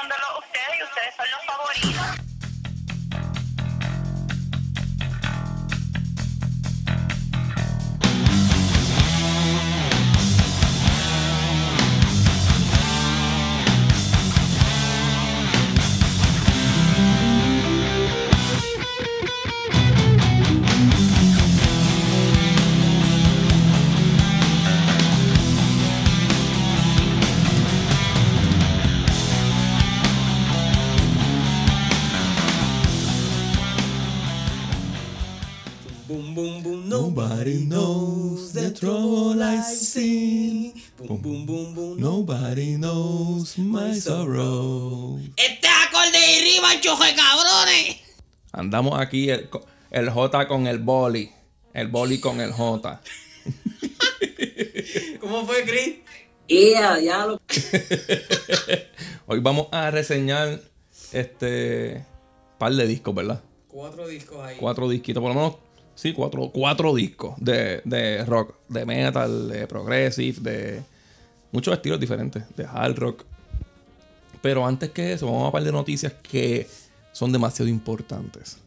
escuchándolos ustedes y ustedes son los favoritos. Sorrow. Este acorde y rima, choje cabrones. Andamos aquí el J con el boli. El boli con el J. ¿Cómo fue, Chris? Yeah, ya lo. Hoy vamos a reseñar este par de discos, ¿verdad? Cuatro discos ahí. Cuatro disquitos, por lo menos, sí, cuatro, cuatro discos de, de rock, de metal, de progressive, de muchos estilos diferentes, de hard rock. Pero antes que eso, vamos a par de noticias que son demasiado importantes.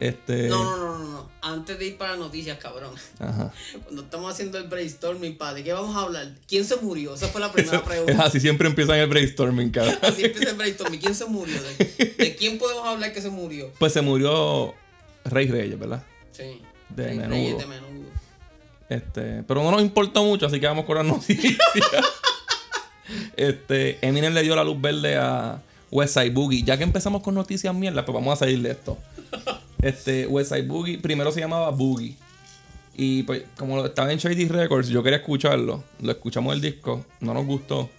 Este. No, no, no, no, no. Antes de ir para noticias, cabrón. Ajá. Cuando estamos haciendo el brainstorming, pa, ¿de qué vamos a hablar? ¿Quién se murió? Esa fue la primera Es pregunta. así, siempre empiezan el brainstorming, cabrón. Así empieza el brainstorming. ¿Quién se murió? ¿De, de quién podemos hablar que se murió? Pues se murió Rey Reyes, ¿verdad? Sí. De Rey menudo. Reyes de menudo. Este, pero no nos importó mucho, así que vamos con las noticias. Este, Eminem le dio la luz verde a West Side Boogie. Ya que empezamos con noticias mierda, pues vamos a salir de esto. Este, West Side Boogie, primero se llamaba Boogie. Y pues, como lo- estaba en Shady Records, yo quería escucharlo. Lo escuchamos el disco, no nos gustó.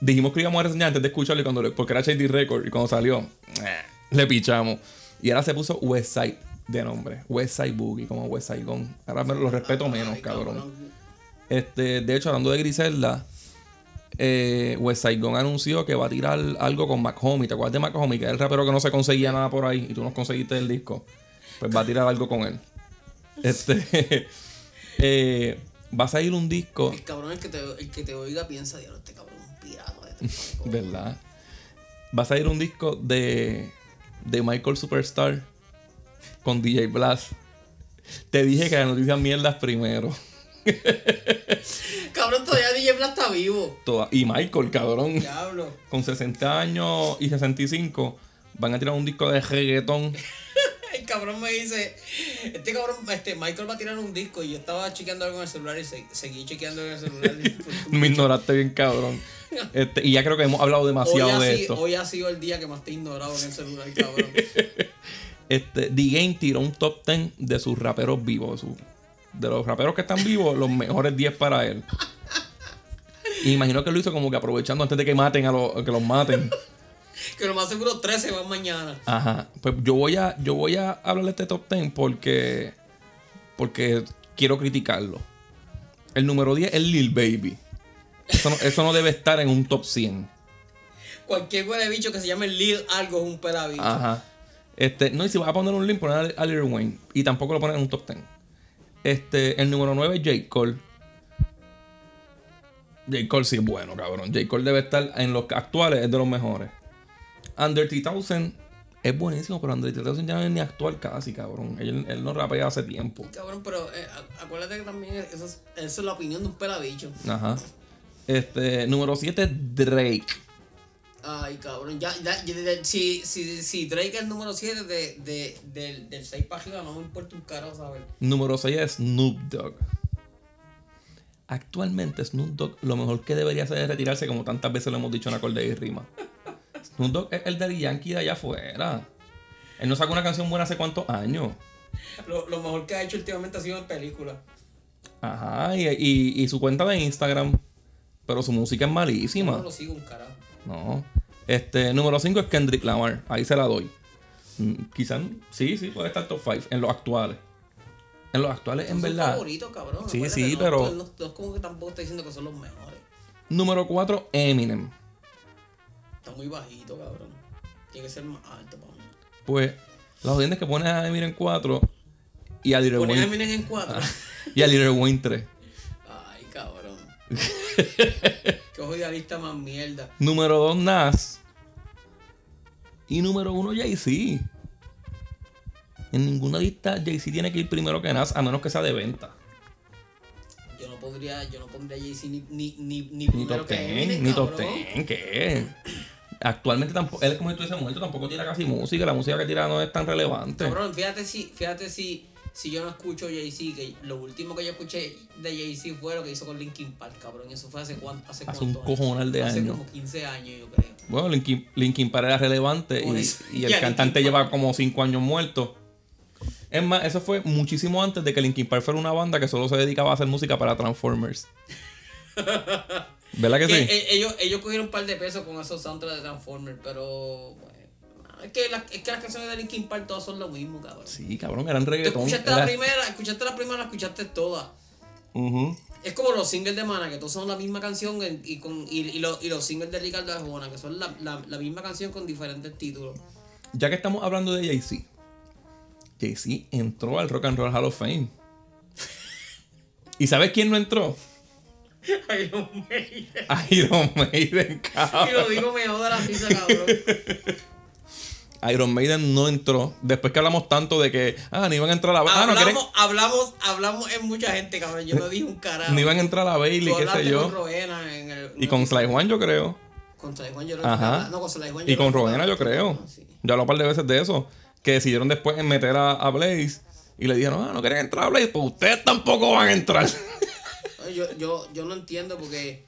Dijimos que íbamos a reseñar antes de escucharlo y cuando le- porque era Shady Records y cuando salió, eh, le pichamos. Y ahora se puso West Side de nombre. West Side Boogie, como West Side Gun. Ahora me lo respeto menos, cabrón. Este, de hecho, hablando de Griselda, eh, West Gun anunció que va a tirar algo con Mac Homie. ¿Te acuerdas de Mac Homie? Que es el rapero que no se conseguía nada por ahí y tú nos conseguiste el disco. Pues va a tirar algo con él. Este, eh, va a salir un disco, El cabrón, el que te, el que te oiga piensa, diablo, este cabrón es un pirata. Este cabrón". ¿verdad? Va a salir un disco de, de Michael Superstar con DJ Blast. Te dije que las noticias mierdas primero. Cabrón, todavía DJ Blas está vivo. Toda- y Michael, cabrón. Diablo. con 60 años y 65 van a tirar un disco de reggaetón. El cabrón me dice, este cabrón, este Michael va a tirar un disco y yo estaba chequeando algo en el celular y se- seguí chequeando en el celular. Me ignoraste bien, cabrón. Este, y ya creo que hemos hablado demasiado ha de sido, esto. hoy ha sido el día que más te he ignorado en el celular, cabrón. Este, The Game tiró un top 10 de sus raperos vivos. De los raperos que están vivos, los mejores 10 para él. Y imagino que lo hizo como que aprovechando antes de que maten a los, que los maten. que lo más seguro 13 van mañana. Ajá. Pues yo voy a, yo voy a hablar de este top 10 porque, porque quiero criticarlo. El número 10 es Lil Baby. Eso no, eso no debe estar en un top 100. Cualquier huele bicho que se llame Lil algo es un pelabicho. Ajá. Este, no, y si vas a poner un link, poner a Lil Wayne. Y tampoco lo ponen en un top 10. Este, el número 9 es J. Cole. J. Cole sí es bueno, cabrón. J. Cole debe estar en los actuales, es de los mejores. Under 3000 es buenísimo, pero Under 3000 ya no es ni actual casi, cabrón. Él, él no rapea hace tiempo. Cabrón, pero eh, acuérdate que también eso es, la opinión de un pelabicho. Ajá. Este, número 7 es Drake. Ay, cabrón, ya, ya, si, si, si Drake es el número 7 de, de, del, del 6 para arriba, no me importa un carajo saber. Número 6 es Snoop Dogg. Actualmente Snoop Dogg lo mejor que debería hacer es retirarse como tantas veces lo hemos dicho en acorde y rima. Snoop Dogg es el Daddy Yankee de allá afuera. Él no sacó una canción buena hace cuántos años. Lo, lo mejor que ha hecho últimamente ha sido en películas. Ajá, y, y- y su cuenta de Instagram. Pero su música es No malísima. lo sigo un carajo. No. Este, número 5 es Kendrick Lamar. Ahí se la doy. Mm, Quizás, sí, sí, puede estar top 5 en los actuales. En los actuales, en Son verdad. favoritos, cabrón. Sí, sí, no, pero- No, es como que tampoco está diciendo que son los mejores. Número 4, Eminem. Está muy bajito, cabrón. Tiene que ser más alto para mí. Pues, la jodienda es que pones a Eminem 4 y a Lil Pones a Wayne, Eminem en 4. y a Lil Wayne 3. Qué jodida lista más mierda. Número 2, Nas. Y número uno, Jay-Z. En ninguna lista Jay-Z tiene que ir primero que Nas, a menos que sea de venta. Yo no podría, yo no pondría Jay-Z ni, ni, ni, ni Ni primero top que 10, Eminem, ni top. 10, ¿qué? Actualmente tampoco, él como si estuviese muerto, tampoco tira casi música, la música que tira no es tan relevante. Cabrón, fíjate si, fíjate si, si yo no escucho Jay-Z, que lo último que yo escuché de Jay-Z fue lo que hizo con Linkin Park, cabrón. Eso fue hace cuánto, hace, Hace un cojonal de hace años. como 15 años, yo creo. Bueno, Linkin, Linkin Park era relevante y, el cantante Linkin lleva como 5 años muerto. Es más, eso fue muchísimo antes de que Linkin Park fuera una banda que solo se dedicaba a hacer música para Transformers. ¿Verdad que Que, sí? eh, ellos, ellos cogieron un par de pesos con esos soundtracks de Transformers, pero. bueno, es, que las, es que las canciones de Linkin Park todas son lo mismo, cabrón. Sí, cabrón, eran Tú reggaetón. escuchaste era- la primera, escuchaste la primera, la escuchaste toda. Ujú. Es como los singles de Mana, que todos son la misma canción en- y, con, y, y los, y los singles de Ricardo Arjona, que son la, la, la misma canción con diferentes títulos. Ya que estamos hablando de Jay-Z, Jay-Z entró al Rock and Roll Hall of Fame. ¿Y sabes quién no entró? Iron Maiden. Iron Maiden, Y cabrón. lo digo me joda la risa, cabrón. Iron Maiden no entró. Después que hablamos tanto de que, ah, no iban a entrar a la ah, no, hablamos, hablamos, hablamos en mucha gente, cabrón. Yo no dije un carajo. no iban a entrar a la Bailey, qué sé yo. con Rowena en el- Y con Sly Juan, yo creo. Con Sly Juan yo creo Ajá. No, con Sly Juan yo Y con Rowena, yo creo. Sí. Yo hablé un par de veces de eso. Que decidieron después en meter a, a Blaze. Y le dijeron, ah, no quieren entrar a Blaze. Pues ustedes tampoco van a entrar. Yo, yo, yo no entiendo porque,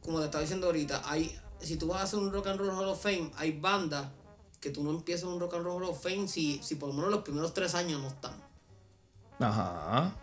como te estaba diciendo ahorita, hay, si tú vas a hacer un Rock and Roll Hall of Fame, hay bandas que tú no empiezas un Rock and Roll Hall of Fame si, si por lo menos los primeros tres años no están. Ajá.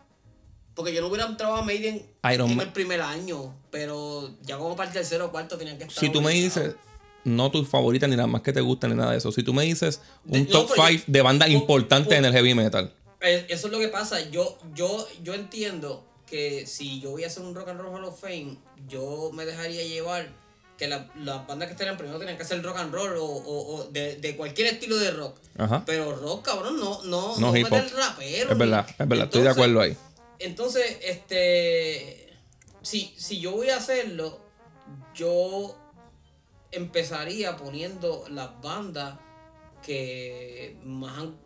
Porque yo no hubiera entrado a Maiden Iron en Ma- el primer año, pero ya como para el tercero o cuarto tenían que estar. Si tú me dices, no tu favorita ni nada más que te gusta ni nada de eso. Si tú me dices un De- no, top pero 5 yo- de bandas por- importantes por- en el heavy metal. Eh, Eso es lo que pasa. Yo, yo, yo entiendo que si yo voy a hacer un Rock and Roll Hall of Fame, yo me dejaría llevar que la- las bandas que estarían primero tenían que hacer rock and roll o, o- o de, de cualquier estilo de rock. Ajá. Pero rock, cabrón, no, no, No no, hip hop. rapero. Es verdad, es verdad. Estoy de acuerdo ahí. Entonces, este. Si, si yo voy a hacerlo, yo empezaría poniendo las bandas que más han,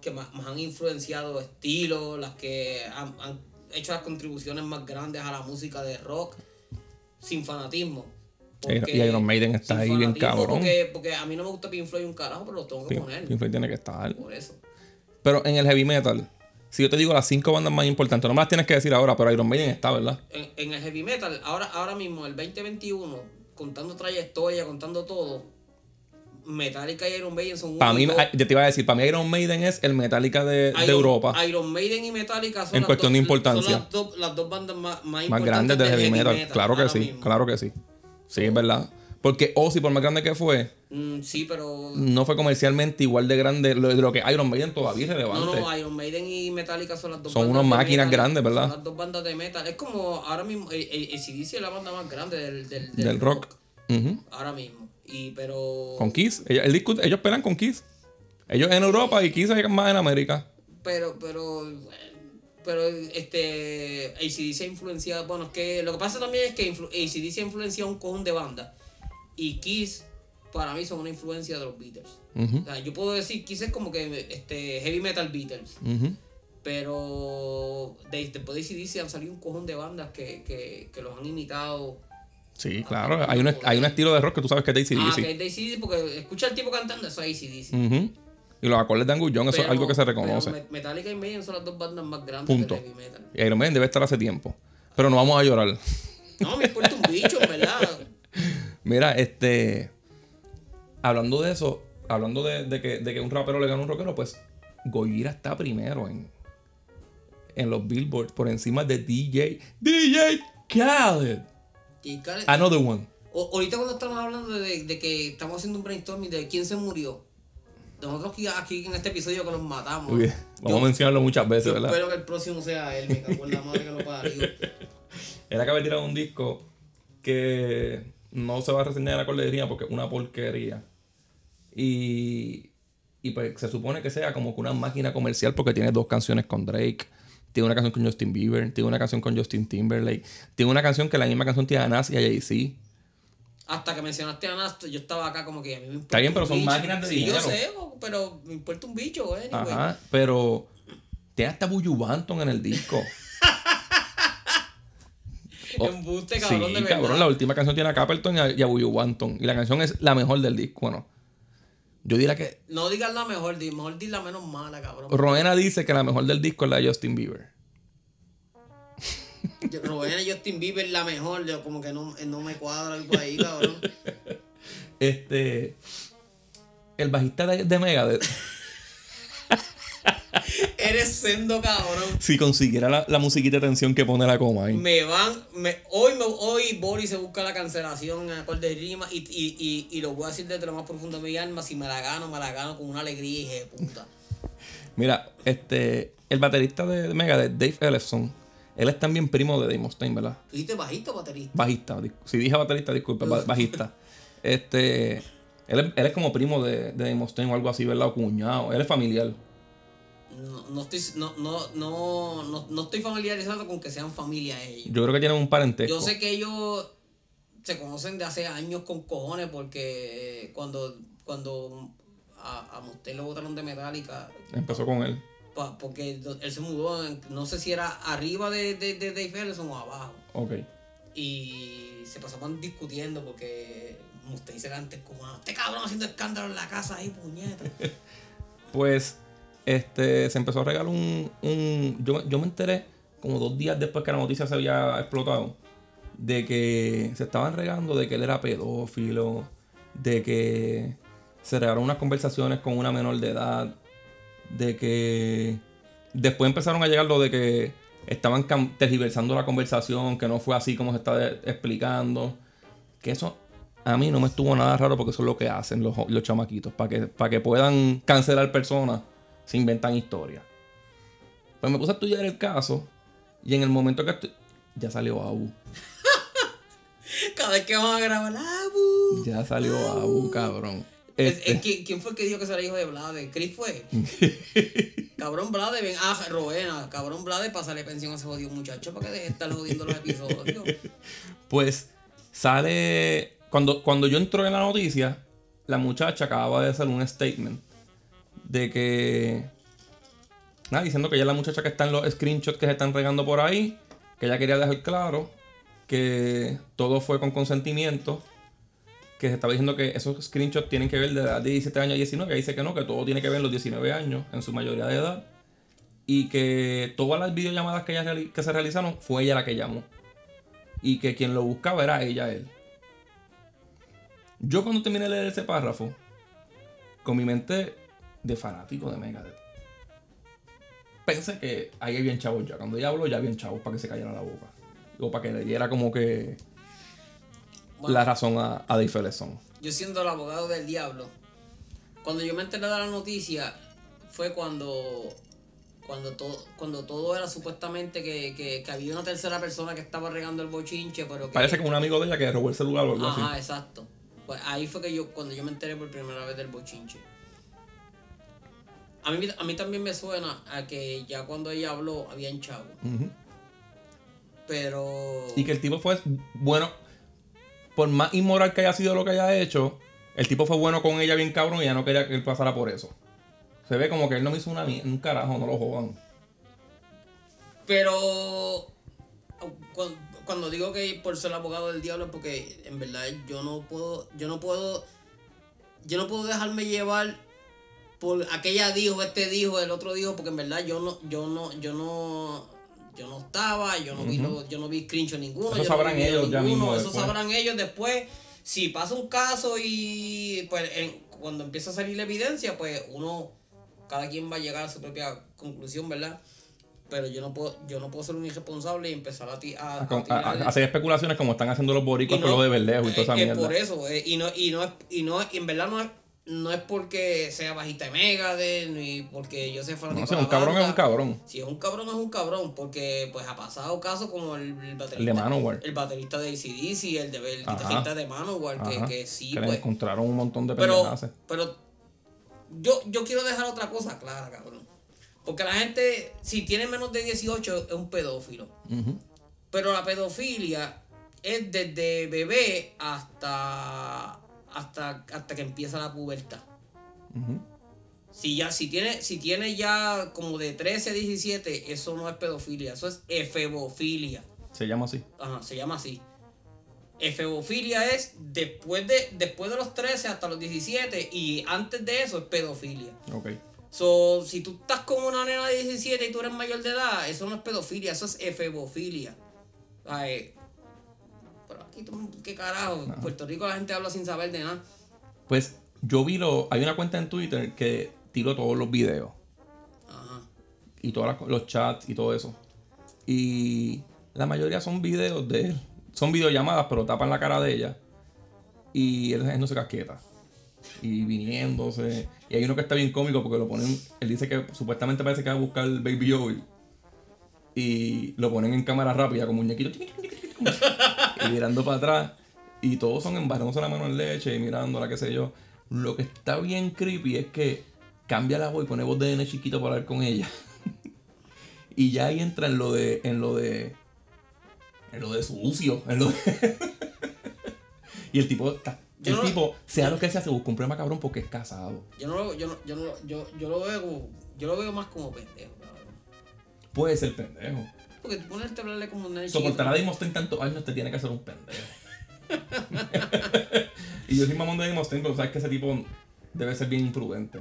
que más, más han influenciado estilos, las que han, han hecho las contribuciones más grandes a la música de rock sin fanatismo. Y Iron Maiden está ahí bien cabrón. Porque, porque a mí no me gusta Pink Floyd un carajo, pero lo tengo que Pink, poner. Pink Floyd tiene que estar. Por eso. Pero en el heavy metal, si yo te digo las cinco bandas más importantes, no me las tienes que decir ahora, pero Iron Maiden está, ¿verdad? en, en el heavy metal, ahora, ahora mismo, el 2021, contando trayectoria, contando todo, Metallica y Iron Maiden son Para mí, yo te iba a decir, para mí Iron Maiden es el Metallica de, Europa. Iron Maiden y Metallica son, En las cuestión dos- de importancia. son las, dos, las dos bandas más, más, más importantes grandes del heavy metal. Claro que sí, mismo. claro que sí. Sí, es verdad. Porque Ozzy, por más grande que fue, Mm, sí, pero. no fue comercialmente igual de grande lo, de lo que Iron Maiden todavía es relevante. No, no, Iron Maiden y Metallica son las dos Son bandas unas máquinas metal, grandes, ¿verdad? Son las dos bandas de metal. Es como ahora mismo, ACDC es la banda más grande del, del, del del rock. Ahora mismo. Y pero. Con Kiss. Ellos, el disco- ellos pelan con Kiss. Ellos en Europa y Kiss más en América. Pero, pero, pero, este, ACDC ha influenciado, bueno, es que lo que pasa también es que influ- ACDC ha influenciado un cojón de bandas. Y Kiss, para mí, son una influencia de los Beatles. Ujú, O sea, yo puedo decir, Kiss es como que este, heavy metal Beatles. ujú. Pero de, después de ACDC han salido un cojón de bandas que, que, que los han imitado. Sí, claro. Hay un, hay un estilo de rock que tú sabes que es de Ah, ACDC. que es de ACDC, porque escucha al tipo cantando, eso es ACDC. Ujú. Y los acordes de Angus Young, eso es algo que se reconoce. Me- Metallica y Maiden son las dos bandas más grandes Punto. del heavy metal. Y Iron Maiden debe estar hace tiempo. Pero no vamos a llorar. No, me importa un bicho, en verdad. Mira, este. Hablando de eso, hablando de, de que, de que un rapero le gana a un rockero, pues Gojira está primero en, en los billboards por encima de DJ. DJ Khaled. Another one. o- ahorita cuando estamos hablando de, de que estamos haciendo un brainstorming de quién se murió, nosotros aquí, en este episodio que nos matamos. Yo- vamos a mencionarlo muchas veces, yo ¿verdad? espero que el próximo sea él, me cago en la madre que lo parió. Él acaba de tirar un disco que no se va a reseñar en la cordería porque es una porquería. Y, y pues se supone que sea como que una máquina comercial porque tiene dos canciones con Drake. Tiene una canción con Justin Bieber, tiene una canción con Justin Timberlake, tiene una canción que la misma canción tiene a Nas y a Jay-Z. Hasta que mencionaste a Nasto, yo estaba acá como que a mí me importa. Está bien, pero son máquinas de sí, dinero. yo sé, pero me importa un bicho, güey. anyway. Ajá, pero tiene hasta Buju Banton en el disco. Oh, Embuste, cabrón, sí, de verdad. cabrón, la última canción tiene a Capleton y a, y a Buju Banton. Y la canción es la mejor del disco. Bueno, yo diría que No digas la mejor, di, mejor di la menos mala, cabrón. Roena dice que la mejor del disco es la de Justin Bieber. Rubén y Justin Bieber la mejor, yo como que no, no me cuadra algo ahí, cabrón. Este. El bajista de, de Megadeth, Eres sendo, cabrón. si consiguiera la, la musiquita de tensión que pone la coma ahí. Me van, me, hoy, me, hoy Boris se busca la cancelación en acorde de rima y, y, y, y lo voy a decir desde lo más profundo de mi alma. Si me la gano, me la gano con una alegría y de puta. Mira, este. El baterista de Megadeth, Dave Ellefson, él es también primo de Dave Mustaine, ¿verdad? ¿Tú dijiste bajito o baterista? Bajista. Si dije baterista, disculpa, ba- bajista. Este. Él es, él es como primo de, de Dave Mustaine o algo así, ¿verdad? O cuñado. Él es familiar. No, no, estoy, no, no, no, no, no estoy familiarizado con que sean familia ellos. Yo creo que tienen un parentesco. Yo sé que ellos se conocen de hace años con cojones porque cuando, cuando a, a Mustaine lo botaron de Metallica, Empezó con él. Pa- porque él se mudó, no sé si era arriba de, de, de Dave Ellison o abajo. Ok. Y se pasaban discutiendo porque Mustaine se la antes como, este cabrón haciendo escándalo en la casa ahí, puñeta. Pues, este, se empezó a regalar un, un yo, yo me enteré como dos días después que la noticia se había explotado, de que se estaban regando de que él era pedófilo, de que se regalaron unas conversaciones con una menor de edad, de que después empezaron a llegar lo de que estaban tergiversando la conversación, que no fue así como se está explicando, que eso a mí no me estuvo nada raro porque eso es lo que hacen los, los chamaquitos, para que, para que puedan cancelar personas, se inventan historias. Pues me puse a estudiar el caso y en el momento que ya salió Abu. Cada vez que vamos a grabar, ¡Abu! Ya salió Abu, cabrón. Es- Este, es que- ¿Quién fue el que dijo que era hijo de Blade? ¿Chris fue? cabrón Blade, ven, ah, Rowena, cabrón Blade, pásale pensión a ese jodido muchacho para que deje de estar jodiendo los episodios. Pues sale. Cuando, cuando yo entré en la noticia, la muchacha acababa de hacer un statement de que. Nada, diciendo que ella es la muchacha que está en los screenshots que se están regando por ahí. Que ella quería dejar claro que todo fue con consentimiento. Que se estaba diciendo que esos screenshots tienen que ver de edad de 17 años a 19. Ella dice que no, que todo tiene que ver en los 19 años, en su mayoría de edad. Y que todas las videollamadas que, ella que se realizaron fue ella la que llamó y que quien lo buscaba era ella, él. Yo cuando terminé de leer ese párrafo, con mi mente de fanático de Megadeth, pensé que ahí habían chavos ya. Cuando ella habló, ya habían chavos para que se callara la boca. O para que le diera como que Bueno, la razón a, a Dave yo siendo el abogado del diablo, cuando yo me enteré de la noticia, fue cuando cuando todo cuando todo era supuestamente que, que, que había una tercera persona que estaba regando el bochinche, pero que... Parece que un amigo de ella que robó el celular o algo Ajá, así. exacto. Pues ahí fue que yo, cuando yo me enteré por primera vez del bochinche. A mí, a mí también me suena a que ya cuando ella habló habían chavo. Pero. Y que el tipo fue bueno, por más inmoral que haya sido lo que haya hecho, el tipo fue bueno con ella bien cabrón y ella no quería que él pasara por eso. Se ve como que él no me hizo una, un carajo, no lo jodan. Pero. cu- Cuando digo que por ser abogado del diablo es porque en verdad yo no puedo. Yo no puedo. Yo no puedo dejarme llevar por aquella dijo, este dijo, el otro dijo, porque en verdad yo no, yo no, yo no, yo no estaba, yo no vi lo- yo no vi screenshot ninguno, Eso yo no sabrán video ellos ya ninguno, mismo eso después. sabrán ellos después. Si pasa un caso y pues en- cuando empieza a salir la evidencia, pues uno, cada quien va a llegar a su propia conclusión, ¿verdad? Pero yo no puedo, yo no puedo ser un irresponsable y empezar a, ti- a, A, con- a- a- tirar- a hacer especulaciones como están haciendo los y boricuas no- con lo de verdejo y toda eh, esa que mierda. por eso, eh, y no, y no es, y no, y en verdad no es, no es porque sea bajista de Megadeth, ni porque yo sea fanático No, si de un cabrón es un cabrón. Si es un cabrón, es un cabrón, porque pues ha pasado casos como el, el baterista. El de Manowar. El baterista de ACDC, el de el guitarrista de Manowar, que, que sí, que le pues. encontraron un montón de Pero, pero yo, yo quiero dejar otra cosa clara, cabrón. Porque la gente, si tiene menos de 18, es un pedófilo. Pero la pedofilia es desde bebé hasta hasta hasta que empieza la pubertad. Si ya si tiene si tiene ya como de 13 a 17, eso no es pedofilia, eso es efebofilia. Se llama así. Ajá, se llama así. Efebofilia es después de después de los 13 hasta los 17 y antes de eso es pedofilia. Ok. So, si tú estás con una nena de 17 y tú eres mayor de edad, eso no es pedofilia, eso es efebofilia. Ay, aquí, ¿qué carajo? En Puerto Rico la gente habla sin saber de nada. Pues yo vi lo. Hay una cuenta en Twitter que tiró todos los videos. Ajá. y todos los chats y todo eso. Y la mayoría son videos de él. Son videollamadas, pero tapan la cara de ella. Y él no se casqueta. Y viniéndose. Y hay uno que está bien cómico porque lo ponen. Él dice que supuestamente parece que va a buscar el Baby Joey. Y lo ponen en cámara rápida, como muñequito. Y mirando para atrás. Y todos son embarrándose la mano en leche y mirándola, qué sé yo. Lo que está bien creepy es que cambia la voz y pone voz de nene chiquito para hablar con ella. y ya ahí entra en lo de. en lo de. en lo de sucio. En lo de- y el tipo está. Yo el no- tipo, sea lo que sea, se busca un problema cabrón porque es casado. Yo no lo, yo no, yo no, yo, yo lo veo como- yo lo veo más como pendejo, cabrón. Puede ser pendejo. Porque tú ponerte a hablarle como un nene chiquito. Soportar a Demosthenes tantos años te tiene que hacer un pendejo. y yo soy mamón de Demosthenes, pero sabes que ese tipo debe ser bien imprudente.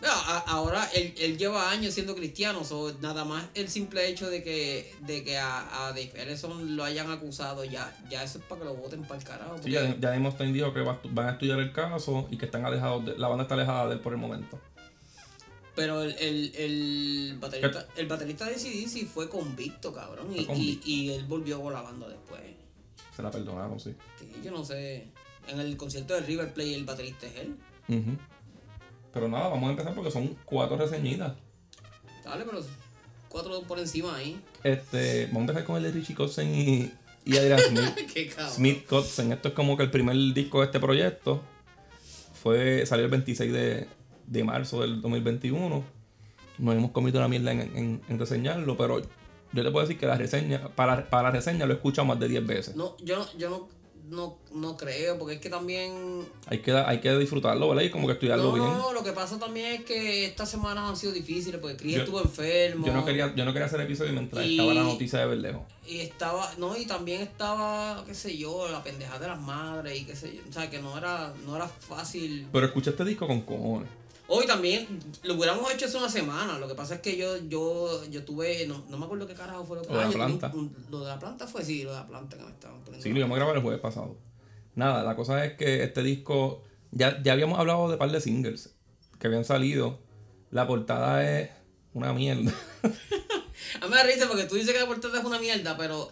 No, a- ahora él, él lleva años siendo cristiano, so, nada más el simple hecho de que, de que a, a Dave Ellison lo hayan acusado, ya, ya eso es para que lo voten para el carajo. Sí, ya, ya dijo que va van a estudiar el caso y que están alejados de, la banda está alejada de él por el momento. Pero el, el, el baterista, el baterista de CDC fue convicto, cabrón. Y, convicto. y, y él volvió con la banda después. Se la perdonaron, sí. Sí, yo no sé. En el concierto de River Plate el baterista es él. Pero nada, vamos a empezar porque son cuatro reseñitas. Dale, pero cuatro por encima ahí. Este, vamos a empezar con el de Richie Kotzen y, y Adrian Smith. Qué. Smith Kotzen, esto es como que el primer disco de este proyecto. Fue, salió el 26 de, de marzo del 2021. Nos hemos comido una mierda en, en- en reseñarlo, pero yo te puedo decir que la reseña, para, para la reseña lo he escuchado más de 10 veces. No, yo, no- yo no, no, no creo, porque es que también Hay que, hay que disfrutarlo, ¿verdad? Y como que estudiarlo No, bien. no, lo que pasa también es que estas semanas han sido difíciles porque Chris Yo- estuvo enfermo. Yo no quería, yo no quería hacer episodio mientras Y- estaba la noticia de Verdejo. Y estaba, no, y también estaba, qué sé yo, la pendejada de las madres y qué sé yo. O sea, que no era, no era fácil. Pero escuché este disco con cojones. Hoy también lo hubiéramos hecho hace una semana. Lo que pasa es que yo, yo, yo tuve, no, no me acuerdo qué carajo fue lo que Lo de la un- planta. un- lo de la planta fue sí, lo de la planta que me estaban poniendo. Sí, lo íbamos a grabar el jueves pasado. Nada, la cosa es que este disco. Ya, ya habíamos hablado de par de singles que habían salido. La portada es una mierda. A mí me risa porque tú dices que la portada es una mierda, pero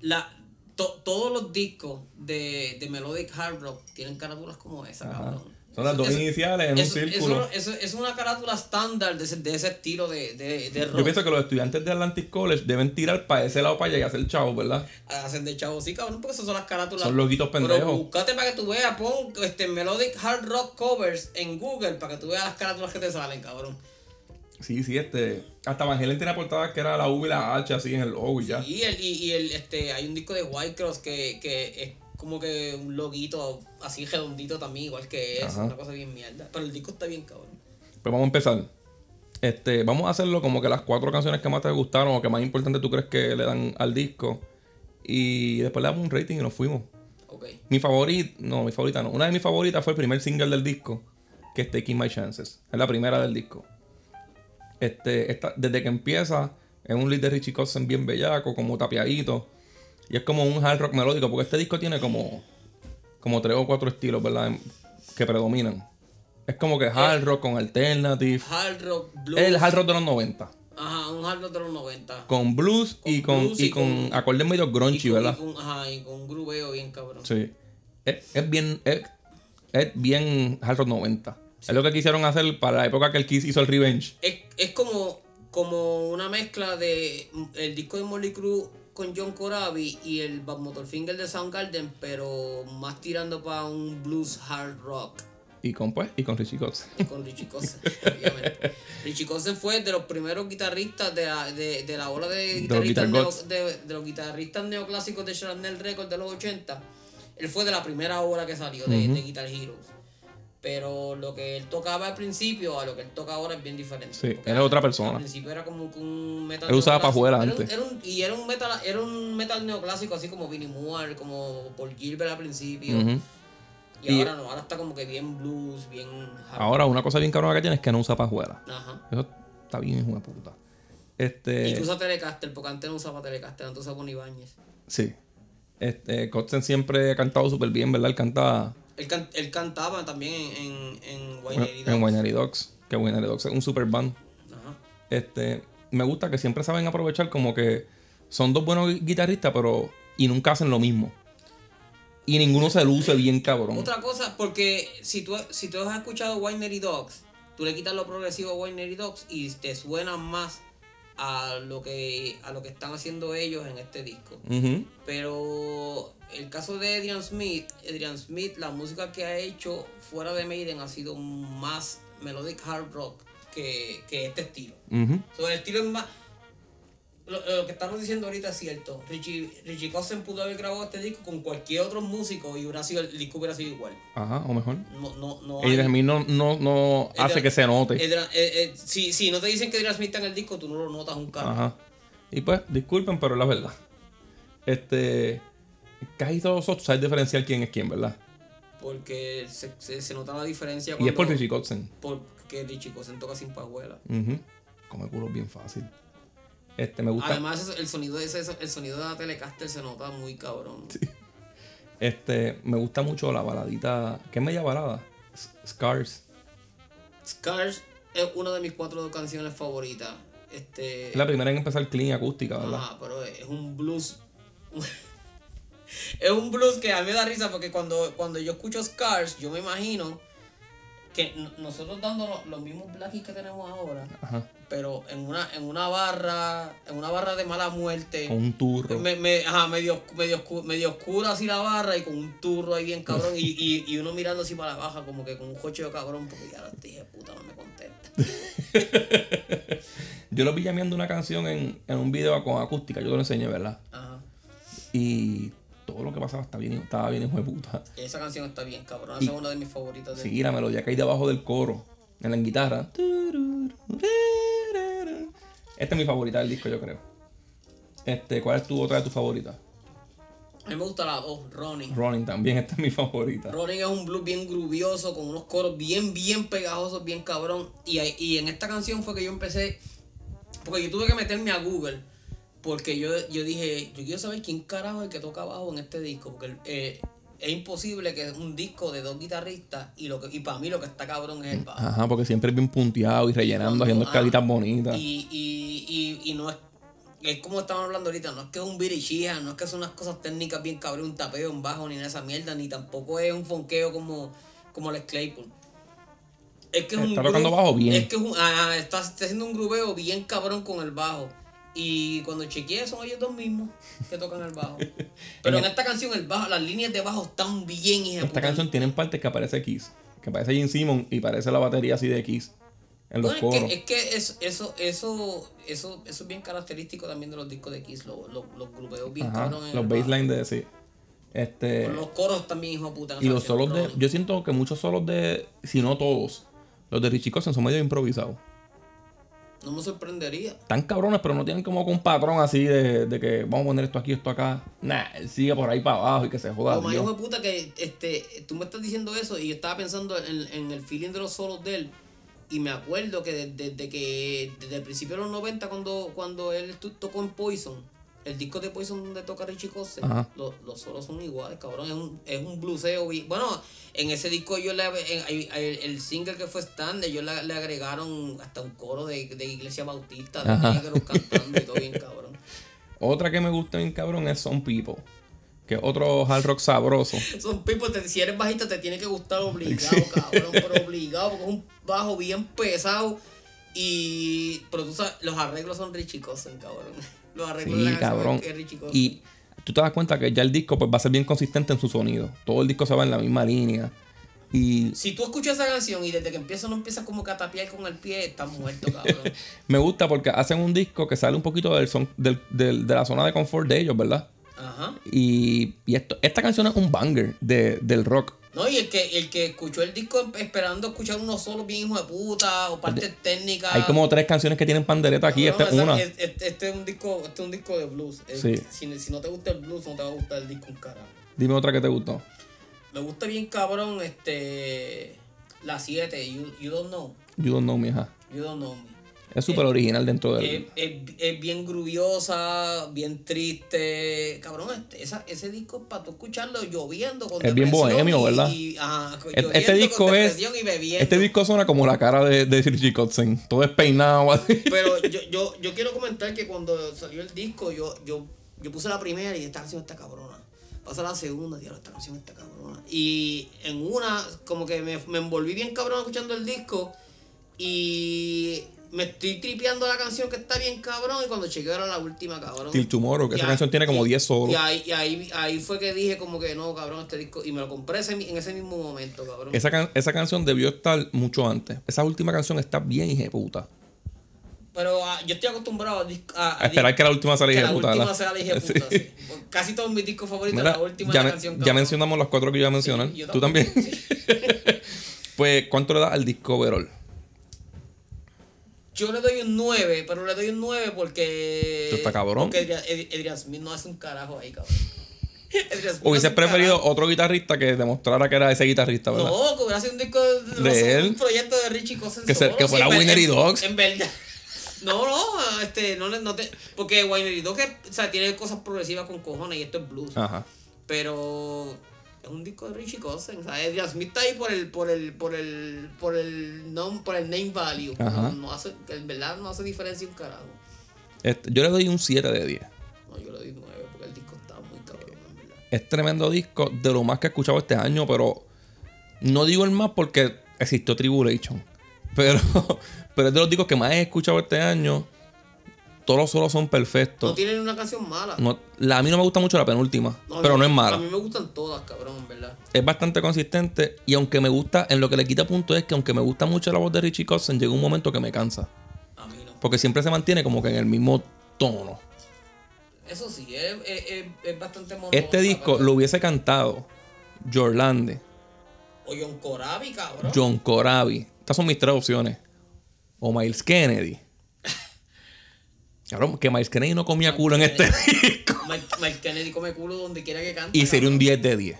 la, to- todos los discos de, de Melodic Hard Rock tienen carátulas como esa, Ajá. cabrón. Son las dos Eso- iniciales en eso- un círculo. Eso, es una carátula estándar de ese, de ese estilo de, de, de rock. Yo pienso que los estudiantes de Atlantic College deben tirar para ese lado para allá y hacer chavos, ¿verdad? Hacen de chavo, sí, cabrón, porque esas son las carátulas. Son loguitos Pero pendejos. búscate para que tú veas, pon este, Melodic Hard Rock Covers en Google para que tú veas las carátulas que te salen, cabrón. Sí, sí, este. Hasta Van Halen tenía portadas que era la V y la H así en el logo y ya. Y, el, y, y el, este, hay un disco de White Cross que, que es como que un loguito así redondito también, igual que eso, Ajá. una cosa bien mierda. Pero el disco está bien cabrón. Pues vamos a empezar. Este, vamos a hacerlo como que las cuatro canciones que más te gustaron o que más importante tú crees que le dan al disco. Y después le damos un rating y nos fuimos. Ok. Mi favorita, no, mi favorita no. Una de mis favoritas fue el primer single del disco, que es Taking My Chances. Es la primera del disco. Este, esta, desde que empieza, es un lead de Richie Kotzen bien bellaco, como tapiadito. Y es como un hard rock melódico, porque este disco tiene como, como tres o cuatro estilos, ¿verdad? Que predominan. Es como que hard rock con alternative. Hard rock, blues. Es el hard rock de los 90. Ajá, un hard rock de los 90. Con blues y Con blues y y con, con- acordes medio grungy, y ¿verdad? y ajá, y con un grubeo bien cabrón. Sí. Es, es bien. Es, es bien hard rock 90. Es lo que quisieron hacer para la época que el Kiss hizo el Revenge. Es, es como, como una mezcla de el disco de Molly Cruz con John Corabi y el Bad Motorfinger de Soundgarden, pero más tirando para un blues hard rock. Y con pues, y con Richie Cox. y con Richie Kotzen, obviamente. Richie Kotzen fue de los primeros guitarristas de la, de, de la ola de los guitarristas, Guitar neo- Gods. de, de los guitarristas neoclásicos de Channel Records de los 80. Él fue de la primera ola que salió de, de Guitar Heroes. Pero lo que él tocaba al principio a lo que él toca ahora es bien diferente. Sí, él es otra persona. Al principio era como un metal. Él usaba pajuela antes. era un- y era un metal, era un metal neoclásico así como Vinnie Moore, como Paul Gilbert al principio. Y, Y- ahora no, ahora está como que bien blues, bien. hard. Ahora, una cosa bien cabrona que tiene es que no usa pajuela. Ajá. Eso está bien, hijo de puta. Y Este. que usa Telecaster, porque antes no usaba Telecaster, antes usaba un Ibáñez. Sí. Este, Kotzen siempre ha cantado súper bien, ¿verdad? Él canta Él, can- él cantaba también en, en, en en, Winery en Dogs. Winery Dogs. Que Winery Dogs es un super band. Ajá. Este, me gusta que siempre saben aprovechar como que son dos buenos gui- guitarristas, pero. Y nunca hacen lo mismo. Y ninguno se luce bien cabrón. Otra cosa, porque si tú, si tú has escuchado Winery Dogs, tú le quitas lo progresivo a Winery Dogs y te suena más a lo que a lo que están haciendo ellos en este disco. Pero el caso de Adrian Smith, Adrian Smith, la música que ha hecho fuera de Maiden ha sido más melodic hard rock que, que este estilo. So, el estilo es más. Lo, lo que estamos diciendo ahorita es cierto. Richie, Richie Kotzen pudo haber grabado este disco con cualquier otro músico y hubiera sido, el disco hubiera sido igual. Ajá, o mejor. No, no, no. Hay- Smith no, no, no hace que se note. Eh, eh, si, si no te dicen que Adrian Smith está en el disco, tú no lo notas un carajo. Ajá. Y pues, disculpen, pero es la verdad. Este. Casi todos nosotros sabes diferenciar quién es quién, ¿verdad? Porque se, se, se nota la diferencia Y es por Richie Kotzen. Porque Richie Kotzen toca sin pajuela. Ujú. Come culo bien fácil. Este, me gusta. Además, el sonido, de ese, el sonido de la Telecaster se nota muy cabrón. Este, me gusta mucho la baladita. ¿Qué es media balada? Scars. Scars es una de mis cuatro canciones favoritas. Este. Es la primera en empezar clean acústica, ¿verdad? Ajá, pero es un blues. es un blues que a mí me da risa porque cuando, cuando yo escucho Scars, yo me imagino que nosotros dándonos los mismos blackies que tenemos ahora, Ajá. pero en una, en una barra, en una barra de mala muerte. Con un turro. Me, me- ajá, medio, medio, medio oscura así la barra y con un turro ahí bien cabrón y, y, y uno mirando así para la baja como que con un coche de cabrón porque ya la dije puta no me contesta. Yo lo vi llameando una canción en, en un video con acústica. Yo te lo enseñé, ¿verdad? Ajá. Y todo lo que pasaba estaba bien, estaba bien hijo de puta. Esa canción está bien cabrón, esa es una de mis favoritas de Sí, la melodía que hay debajo del coro. En la guitarra. Esta es mi favorita del disco, yo creo. Este, ¿cuál es tu otra de tus favoritas? A mí me gusta la voz, Ronnie. Running también, esta es mi favorita. Ronnie es un blues bien grubioso, con unos coros bien, bien pegajosos, bien cabrón. Y, y en esta canción fue que yo empecé, porque yo tuve que meterme a Google, porque yo, yo dije, yo quiero saber quién carajo es el que toca bajo en este disco, porque eh, es imposible que es un disco de dos guitarristas y lo que y para mí lo que está cabrón es el bajo. Ajá, porque siempre es bien punteado y rellenando, haciendo ah, escalitas bonitas. Y, y, y, y no es, es como estamos hablando ahorita, no es que es un birichía, no es que son unas cosas técnicas bien cabrón, un tapeo, un bajo, ni nada de esa mierda, ni tampoco es un fonqueo como, como el Claypool. Es que es Está un tocando groove- bajo bien. Es que es un- ah, está, está haciendo un grubeo bien cabrón con el bajo. Y cuando chequeé son ellos dos mismos que tocan el bajo. Pero en esta canción el bajo, las líneas de bajo están bien de Esta puta. canción tiene partes que aparece Kiss. Que aparece Gene Simon y parece la batería así de Kiss. En los Bueno, es coros. que, es que eso, eso, eso, eso, eso es bien característico también de los discos de Kiss, los, los, los grupeos bien Ajá, en los el bajo. baseline de sí. Este. Los coros también, hijo de puta. Y los solos de. Yo siento que muchos solos de. Si no todos. Los de Richie Kotzen son medio improvisados. No me sorprendería. Están cabrones, pero no tienen como un patrón así de, de que vamos a poner esto aquí, esto acá. Nah, él sigue por ahí para abajo y que se joda. Lo más hijo de puta que este, tú me estás diciendo eso y yo estaba pensando en, en el feeling de los solos de él. Y me acuerdo que desde, desde que desde el principio de los 90 cuando, cuando él tocó en Poison, el disco de Poison donde toca Richie Ajá. lo- los solos son iguales, cabrón. Es un, es un bluseo. bien- Bueno, en ese disco yo le en- en- el, el single que fue stand, ellos le, le agregaron hasta un coro de, de iglesia bautista, de Ajá. negros cantando y todo bien cabrón. Otra que me gusta bien cabrón es Some People. Que es otro hard rock sabroso. Son people, te- si eres bajista te tiene que gustar obligado, cabrón, pero obligado, porque es un bajo bien pesado y pero tú sabes, los arreglos son Richie Kotzen, cabrón. Los arreglos de Sí, la cabrón. Richie. Y tú te das cuenta que ya el disco pues va a ser bien consistente en su sonido. Todo el disco se va en la misma línea. Y Si tú escuchas esa canción y desde que empieza no empiezas como que a con el pie, estás muerto, cabrón. me gusta porque hacen un disco que sale un poquito del son, del- del- de la zona de confort de ellos, ¿verdad? Ajá. Y, y esto, esta canción es un banger de, del rock. No, y el que, el que escuchó el disco esperando escuchar uno solo bien hijo de puta o partes técnicas. Hay como tres canciones que tienen pandereta aquí, Cabrón, esta es esa- una. es- es- Este es un disco, este es un disco de blues. Es- Sí. Si, si no te gusta el blues, no te va a gustar el disco un carajo. Dime otra que te gustó. Me gusta bien cabrón este la 7, you, you don't know. You don't know me, ajá. You don't know me. Es súper original dentro del. Es, es- es bien gruviosa, bien triste. Cabrón, este- esa, ese disco para tú escucharlo lloviendo. Con Es bien bohemio, ¿verdad? y- ajá, Este- este disco con es. y. Este disco suena como la cara de, de Richie Kotzen. Todo despeinado así. Pero yo, yo, yo quiero comentar que cuando salió el disco, yo, yo, yo puse la primera y esta canción está cabrona. Pasa la segunda, diablo, esta canción está cabrona. Y en una, como que me, me envolví bien cabrón escuchando el disco. Y me estoy tripeando la canción que está bien cabrón. Y cuando chequeo era la última, cabrón. Till Tomorrow, que Y esa ahí- canción tiene como y- 10 solos. Y ahí, y ahí, ahí fue que dije como que no, cabrón, este disco. Y me lo compré ese en ese mismo momento, cabrón. Esa, can- esa canción debió estar mucho antes. Esa última canción está bien hijeputa. Pero ah, yo estoy acostumbrado a, dis- a, A esperar que la última sea la que la última ¿verdad? sea la Sí. puta, Casi todos mis discos favoritos, Mira, la última ya, la canción. ya cabrón. mencionamos las cuatro que yo iba a mencionar. Sí, yo ¿Tú también? Sí. pues, ¿cuánto le das al disco overall? Yo le doy un 9, pero le doy un 9 porque. Esto está cabrón. Porque Adrian, Smith no hace un carajo ahí, cabrón. Un preferido carajo. otro guitarrista que demostrara que era ese guitarrista, ¿verdad? No, que hubiera sido un disco de, De él. un proyecto de Richie Cosen Que se- que fuera ver- Winery Dogs. En verdad. No, no, este, no, no te, porque Winery Dogs, o sea, tiene cosas progresivas con cojones y esto es blues. Ajá. Pero un disco de Richie Cosen, o sea, Adrian Smith está ahí por el, por el, por el, por el, por el name value. No, no hace, en verdad no hace diferencia un carajo. Este, yo le doy un 7 de 10. No, yo le doy 9 porque el disco está muy cabrón, en verdad. Es tremendo disco, de lo más que he escuchado este año, pero no digo el más porque existió Tribulation. Pero, pero es de los discos que más he escuchado este año. Todos los solos son No perfectos. tienen una canción mala. No- la, a mí no me gusta mucho la penúltima, No, pero a no es A mala. mí me gustan todas, cabrón, en verdad. Es bastante consistente y aunque me gusta, en lo que le quita punto es que aunque me gusta mucho la voz de Richie Kotzen, llega un momento que me cansa. A mí no. Porque siempre se mantiene como que en el mismo tono. Eso sí, es, es, es, es bastante monótono. Este disco lo hubiese cantado Jorlande, O John Corabi, cabrón. John Corabi. Estas son mis tres opciones. O Miles Kennedy. Cabrón, que Miles Kennedy no comía culo en este disco. Mike, Mike Kennedy come culo donde quiera que cante. Y sería un cabrón. 10 de 10.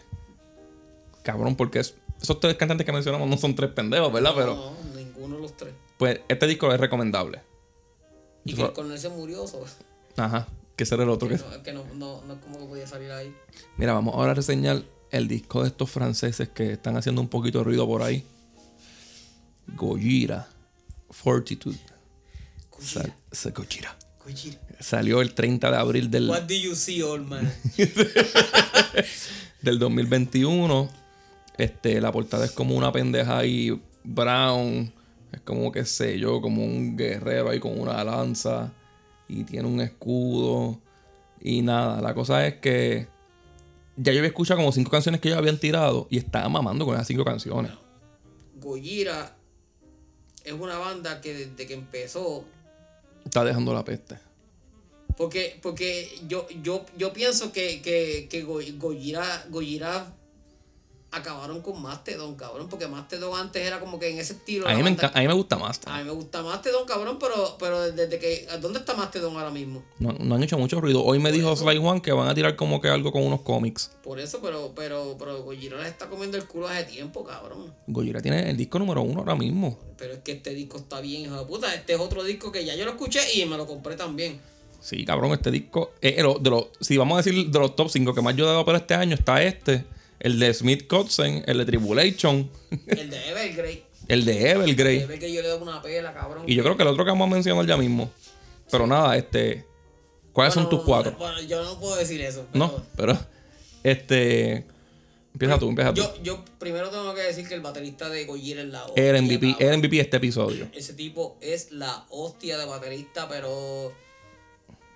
Cabrón, porque es- esos tres cantantes que mencionamos no son tres pendejos, ¿verdad? Pero, No, ninguno de los tres. pues, este disco es recomendable. Y que el Cornel se murió, so- Ajá. Que será el otro que que... no, que no, no, no como que podía salir ahí. Mira, vamos ahora a reseñar el disco de estos franceses que están haciendo un poquito de ruido por ahí. Gojira. Fortitude. Gojira. Gojira. Salió el 30 de abril del, What do you see, old man? del 2021. Este, la portada es como una pendeja ahí brown. Es como, qué sé yo, como un guerrero ahí con una lanza. Y tiene un escudo. Y nada, la cosa es que ya yo había escuchado como cinco canciones que ellos habían tirado. Y estaba mamando con esas cinco canciones. Gojira es una banda que desde que empezó Está dejando la peste. Porque, porque yo, yo, yo pienso que, que, que Go- Gojira, Gojira acabaron con Mastodon, cabrón. Porque Mastodon antes era como que en ese estilo. A mí, me a mí me gusta más. A mí me gusta Mastodon, cabrón, pero, pero desde que. ¿Dónde está Mastodon ahora mismo? No, no han hecho mucho ruido. Hoy me dijo Sly One que van a tirar como que algo con unos cómics. Por eso, pero, pero, pero Gojira les está comiendo el culo hace tiempo, cabrón. Gojira tiene el disco número uno ahora mismo. Pero es que este disco está bien, hijo de puta. Este es otro disco que ya yo lo escuché y me lo compré también. Sí, cabrón, este disco. es de los- de los- si vamos a decir de los top 5 que más yo he dado para este año, está este, el de Smith Kotzen, el de Tribulation, El de Evergrey. el de El de Evergrey. Evergrey yo le doy una pela, cabrón. Y yo creo que el otro que vamos a mencionar ya mismo. Pero nada, este. ¿Cuáles son tus cuatro? Bueno, yo no puedo decir eso. pero- No, pero. Este. Empieza tú, empieza tú. Yo, yo primero tengo que decir que el baterista de Gojira es la hostia. Era MVP, era MVP de este episodio. Ese tipo es la hostia de baterista, pero.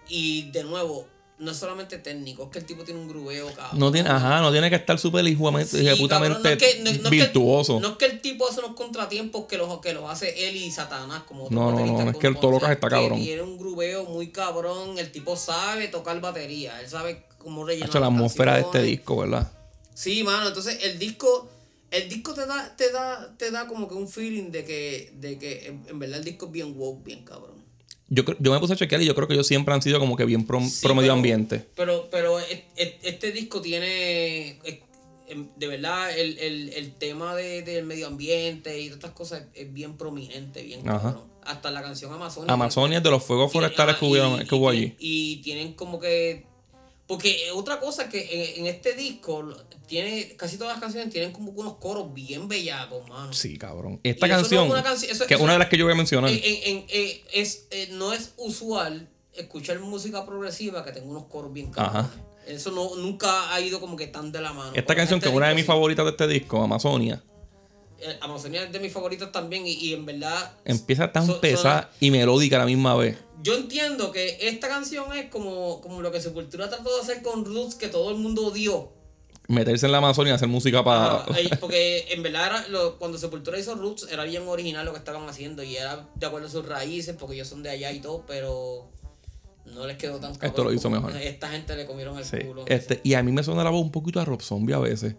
Y de nuevo, no es solamente técnico, es que el tipo tiene un grubeo, cabrón. No tiene, ajá, no tiene que estar súper Sí, cabrón, no es que- no- no es que el- virtuoso. no es que el tipo hace unos contratiempos que los, que los hace él y Satanás, como No, no, no, es que el Tolocas está cabrón. Tiene un grubeo muy cabrón. El tipo sabe tocar batería. Él sabe cómo rellenar. Hacho, la atmósfera de este disco, ¿verdad? Sí, mano, entonces el disco, el disco te da, te da, te da como que un feeling de que, de que en verdad el disco es bien woke, bien cabrón. Yo, yo me puse a chequear y yo creo que ellos siempre han sido como que bien pro, Sí, pro medio ambiente. Pero, pero e- e- este disco tiene, es- em, de verdad, el, el, el tema de, del medio ambiente y todas estas cosas es bien prominente, bien Ajá. Hasta la canción Amazonia. Amazonia es de los fuegos Tiene- forestales ah, que, hubieron, y- que hubo y- allí. Y tienen como que. Porque otra cosa que en, en este disco tiene. Casi todas las canciones tienen como que unos coros bien bellacos, mano. Sí, cabrón. Esta eso no es canción, canción- eso- que es una de las que yo voy a mencionar. En- en- en- eh, es, eh, no es usual escuchar música progresiva que tenga unos coros bien. Ajá. Eso no, nunca ha ido como que tan de la mano. Esta canción, que es una de mis favoritas de este disco, Amazonia, Eh, Amazonia es de mis favoritos también y, y en verdad... empieza tan so- pesada y melódica a la misma vez. Yo entiendo que esta canción es como, como lo que Sepultura trató de hacer con Roots que todo el mundo odió. Meterse en la Amazonia y hacer música para. Porque en verdad era lo- cuando Sepultura hizo Roots era bien original lo que estaban haciendo y era de acuerdo a sus raíces porque ellos son de allá y todo, pero no les quedó tan Esto lo hizo mejor. Esta gente le comieron el Sí. culo. Este, y a mí me suena la voz un poquito a Rob Zombie a veces.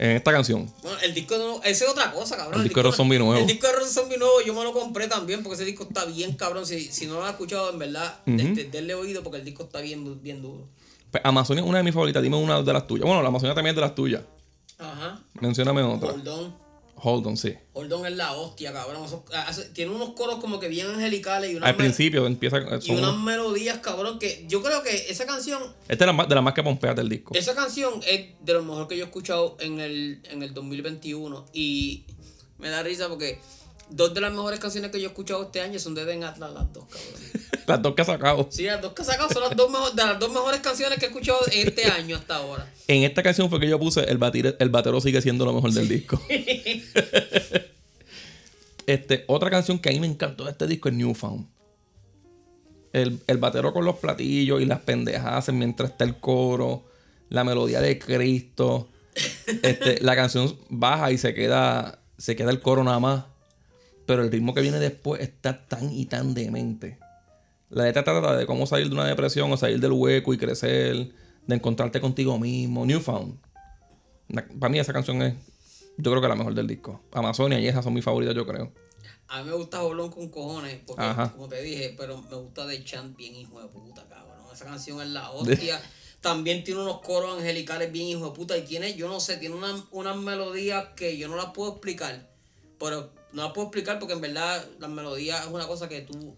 En esta canción. Bueno, el disco no, esa es otra cosa, cabrón. El disco de Rob Zombie nuevo. El disco de Rob Zombie nuevo yo me lo compré también porque ese disco está bien cabrón. Si, si no lo has escuchado, en verdad, este, denle oído porque el disco está bien, bien duro. Pues Amazonia es una de mis favoritas. Dime una de las tuyas. Bueno, la Amazonia también es de las tuyas. Ajá. Mencióname otra. Hold on. Hold on, sí. Hold on es la hostia, cabrón. Hace- tiene unos coros como que bien angelicales y unas, Al principio empieza. y unas unos- melodías, cabrón, que yo creo que esa canción, Esta es de las más, de las más que pompeas del disco. esa canción es de lo mejor que yo he escuchado en el, en el 2021 y me da risa porque dos de las mejores canciones que yo he escuchado este año son de Den Atlas, las dos, cabrón. Las dos que ha sacado. Sí, las dos que he sacado son las dos mejor, de las dos mejores canciones que he escuchado este año hasta ahora. En esta canción fue que yo puse el, batir, el batero sigue siendo lo mejor del disco. este, otra canción que a mí me encantó de este disco es Newfound. El, el batero con los platillos y las pendejadas mientras está el coro. La melodía de Cristo. Este, la canción baja y se queda. Se queda el coro nada más. Pero el ritmo que viene después está tan y tan demente. La letra trata de cómo salir de una depresión o salir del hueco y crecer, de encontrarte contigo mismo. Newfound. Una- Para mí esa canción es, yo creo que la mejor del disco. Amazonia y esas son mis favoritas, yo creo. A mí me gusta Joblón con cojones, porque Ajá. como te dije, pero me gusta de Chant bien hijo de puta, cabrón. Esa canción es la hostia. También tiene unos coros angelicales bien hijo de puta y tiene, yo no sé, tiene una- unas melodías que yo no las puedo explicar. Pero no las puedo explicar porque en verdad las melodías es una cosa que tú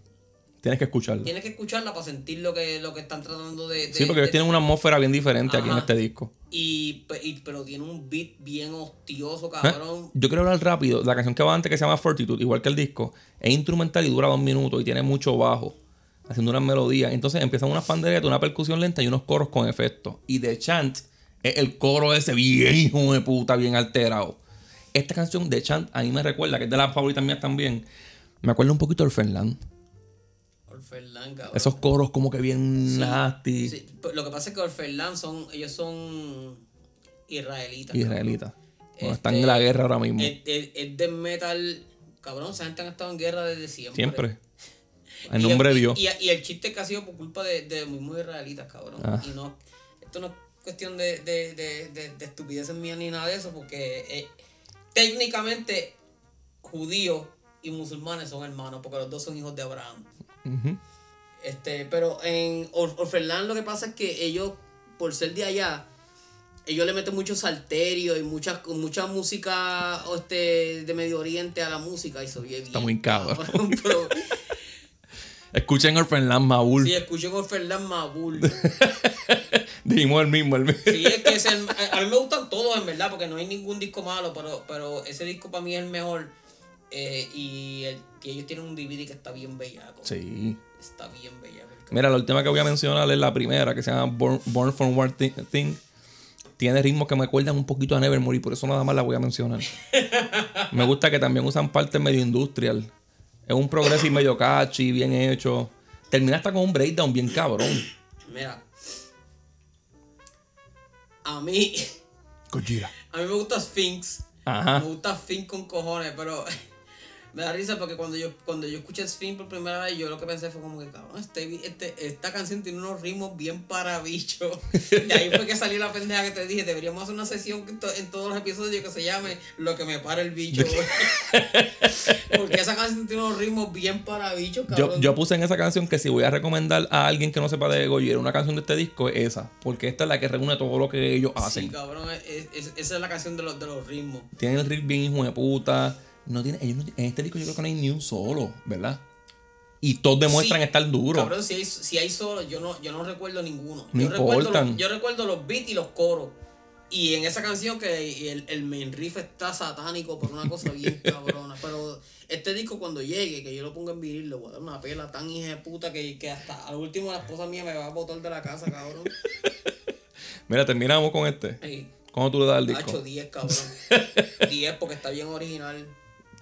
Tienes que escucharla. tienes que escucharla para sentir lo que, lo que están tratando de... de- Sí, porque de- ellos tienen una atmósfera bien diferente aquí en este disco. y, pe- y- pero tiene un beat bien hostioso, ¿Eh? cabrón. Yo quiero hablar rápido. La canción que va antes, que se llama Fortitude, igual que el disco, es instrumental y dura dos minutos y tiene mucho bajo, haciendo unas melodías. Entonces empiezan unas panderetas, una percusión lenta y unos coros con efecto. Y The Chant es el coro ese bien hijo de puta, bien alterado. Esta canción de Chant a mí me recuerda, que es de las favoritas mías también, me acuerda un poquito de Orphanland. Cabrón. Esos coros como que bien nasty. Sí, pero lo que pasa es que Orfelán son, ellos son israelitas. Israelitas. Este, están en la guerra ahora mismo. Es, es- es de metal. Cabrón, esa gente han estado en guerra desde siempre. Siempre. En nombre de Dios. Y, y el chiste que ha sido por culpa de, de muy, muy israelitas, cabrón. Ah. Y no, esto no es cuestión de, de, de, de, de estupideces mías ni nada de eso, porque eh, técnicamente judíos y musulmanes son hermanos, porque los dos son hijos de Abraham. Este, pero en Or- Orfelán lo que pasa es que ellos, por ser de allá, ellos le meten mucho salterio y mucha, mucha música este, de Medio Oriente a la música y se oye bien. Está muy cabrón. Pero, Escuchen Orphanland Maul. sí, escuchen Orfelán Mabul. Dijimos el mismo, el mismo. Sí, es que es el- a a mí me gustan todos, en verdad, porque no hay ningún disco malo, pero, pero ese disco para mí es el mejor. Eh, y, el- y ellos tienen un DVD que está bien bellaco. Sí. Está bien bellaco. Mira, la última que voy a mencionar es la primera, que se llama Born, Born from War Thi- Thing. Tiene ritmos que me acuerdan un poquito a Nevermore y por eso nada más la voy a mencionar. me gusta que también usan partes medio industrial. Es un progressive medio catchy, bien hecho. Termina hasta con un breakdown bien cabrón. Mira, a mí, Gojira. a mí me gusta Sphinx. Ajá. Me gusta Sphinx con cojones, pero me da risa porque cuando yo cuando yo escuché Sphinx por primera vez, yo lo que pensé fue como que, cabrón, este, este, esta canción tiene unos ritmos bien para bicho. De ahí fue que salió la pendeja que te dije, deberíamos hacer una sesión en todos los episodios que se llame Lo que me para el bicho. porque esa canción tiene unos ritmos bien para bicho, Yo, cabrón. yo puse en esa canción que si voy a recomendar a alguien que no sepa de Gojira una canción de este disco es esa. Porque esta es la que reúne todo lo que ellos hacen. Sí, cabrón, es- es- esa es la canción de los, de los ritmos. Tienen el riff bien hijo de puta. No tiene, ellos no- en este disco yo creo que no hay ni un solo, ¿verdad? Y todos demuestran Sí, estar duros. Cabrón, si hay, si hay solos, yo no, yo no recuerdo ninguno. No yo, recuerdo importan. los, yo recuerdo los beats y los coros. Y en esa canción que el, el main riff está satánico por una cosa bien cabrona. Pero este disco cuando llegue, que yo lo ponga en vinil, le voy a dar una pela tan hija de puta que, que hasta al último la esposa mía me va a botar de la casa, cabrón. Mira, terminamos con este. ¿Cómo tú le das al Hacho, disco? 10, cabrón. 10 porque está bien original.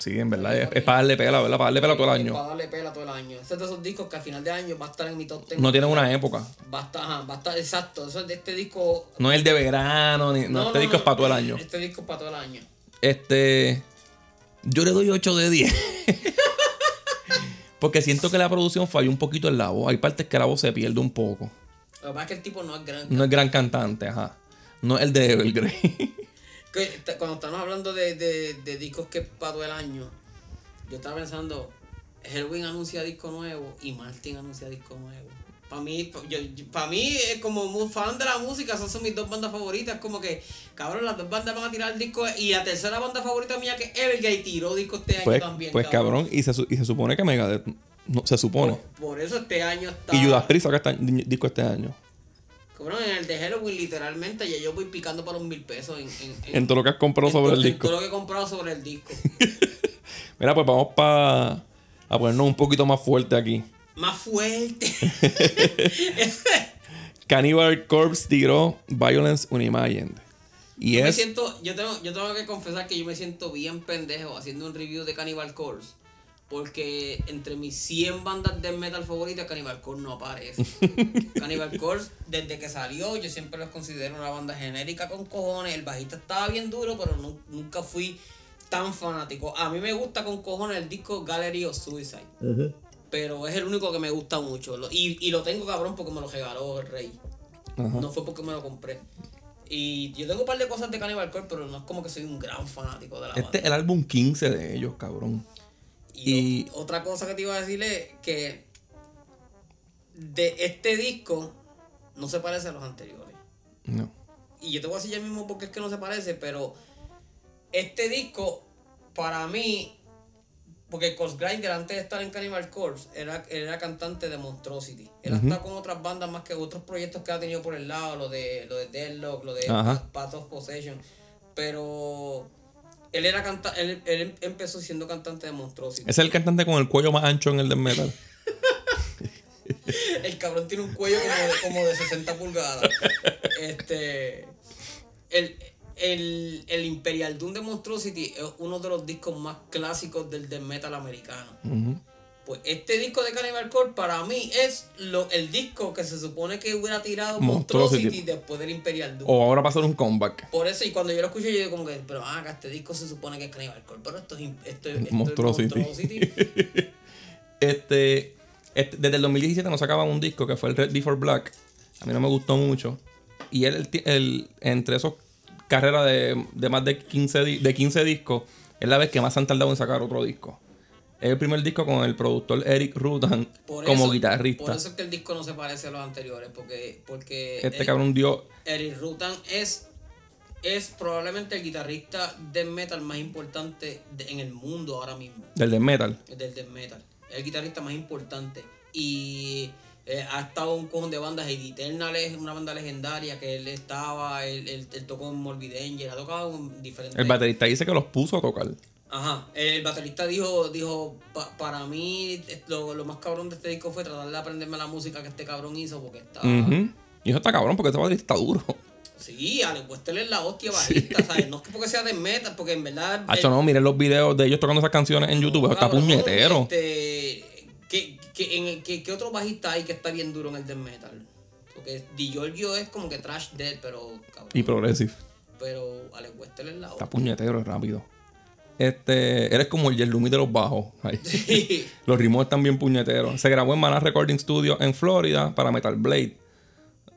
Sí, en verdad. Es, es para darle pela, ¿verdad? Para darle pela todo el Es año. Para darle pela todo el año. Este es de esos discos que al final de año va a estar en mi top 10. No tienen una época. Va a estar, ajá, va a estar, exacto. Eso es de este disco. No es el de verano, ni, no, este disco es para todo el año. Este disco es para todo el año. Este. Yo le doy 8 de 10. Porque siento que la producción falló un poquito en la voz. Hay partes que la voz se pierde un poco. Lo que pasa es que el tipo no es gran. No es gran cantante, ajá. No es el de Evergrey. Que cuando estamos hablando de, de, de discos que todo el año, yo estaba pensando, Hellwing anuncia disco nuevo y Martin anuncia disco nuevo. Para mí, para mí, como fan de la música, esas son mis dos bandas favoritas. Como que, cabrón, las dos bandas van a tirar disco. Y la tercera banda favorita mía, que es Evergate, tiró disco este año Pues, también. pues cabrón, y se, y se supone que Megadeth. No, se supone. Por, por eso este año está. Y Judas Priest saca este disco este año. Cabrón, en el de Halloween, literalmente, ya yo voy picando para un mil pesos en, en, en- En todo lo que has comprado en sobre el en disco. todo lo que he comprado sobre el disco. Mira, pues vamos para a ponernos un poquito más fuerte aquí. Más fuerte. Cannibal Corpse tiró Violence Unimagined. Y Yo me es. siento, yo tengo, yo tengo que confesar que yo me siento bien pendejo haciendo un review de Cannibal Corpse. Porque entre mis 100 bandas de metal favoritas, Cannibal Corpse no aparece. Cannibal Corpse, desde que salió, yo siempre los considero una banda genérica con cojones. El bajista estaba bien duro, pero nu- nunca fui tan fanático. A mí me gusta con cojones el disco Gallery of Suicide. Pero es el único que me gusta mucho. Y, y lo tengo cabrón porque me lo regaló el rey. No fue porque me lo compré. Y yo tengo un par de cosas de Cannibal Corpse, pero no es como que soy un gran fanático de la Este es banda. el álbum 15 de ellos, cabrón. Y, y- o- otra cosa que te iba a decir es que de este disco no se parece a los anteriores. No. Y yo te voy a decir ya mismo porque es que no se parece, pero este disco, para mí, porque Cos Grinder antes de estar en Cannibal Corpse era, era cantante de Monstrosity. Él está con otras bandas más que otros proyectos que ha tenido por el lado, lo de, lo de Deadlock, lo de. Path of Possession. Pero él era canta él, él empezó siendo cantante de Monstrosity. Es el cantante con el cuello más ancho en el death metal. El cabrón tiene un cuello como de, como de 60 pulgadas. Este. El, el, el Imperial Doom de Monstrosity es uno de los discos más clásicos del death metal americano. Pues este disco de Cannibal Corpse para mí es lo, el disco que se supone que hubiera tirado Monstrosity. Monstrosity después del Imperial Doom. O ahora ser un comeback. Por eso, y cuando yo lo escuché, yo digo como que, pero ah, este disco se supone que es Cannibal Corpse, pero esto es, esto, es- esto es Monstrosity. Este, este- desde el 2017 nos sacaban un disco que fue el Red D for Black. A mí no me gustó mucho. Y él, el ti- el- entre esos carreras de, de más de 15, di- de 15 discos, es la vez que más han tardado en sacar otro disco. Es el primer disco con el productor Eric Rutan Por como eso- guitarrista. Por eso es que el disco no se parece a los anteriores, porque, porque este Eric, cabrón dio. Eric Rutan es, es probablemente el guitarrista de metal más importante de- en el mundo ahora mismo, Del death metal. del death metal. Es el guitarrista más importante. Y eh, ha estado un cojón de bandas. Eddie Eternal es una banda legendaria que él estaba, él, él- él tocó en Morbid Angel, ha tocado en diferentes... El baterista dice que los puso a tocar. Ajá, el baterista dijo, dijo "Pa- para mí lo, lo más cabrón de este disco fue tratar de aprenderme la música que este cabrón hizo porque está... Ujú. Y eso está cabrón porque este baterista está duro. Sí, Ale Westel es la hostia bajista, ¿sabes? No es que porque sea de metal, porque en verdad... Hacho, el- no, miren los videos de ellos tocando esas canciones en YouTube. Eso está cabrón, puñetero. Este, ¿qué, qué, en el- qué- qué otro bajista hay que está bien duro en el death metal? Porque Di Giorgio es como que trash dead, pero cabrón. Y Progressive. Pero Alex Wester es la Está otra. puñetero, es rápido. Este, eres como el Yerlumi de los bajos. Sí. Los ritmos están bien puñeteros. Se grabó en Mana Recording Studio en Florida para Metal Blade.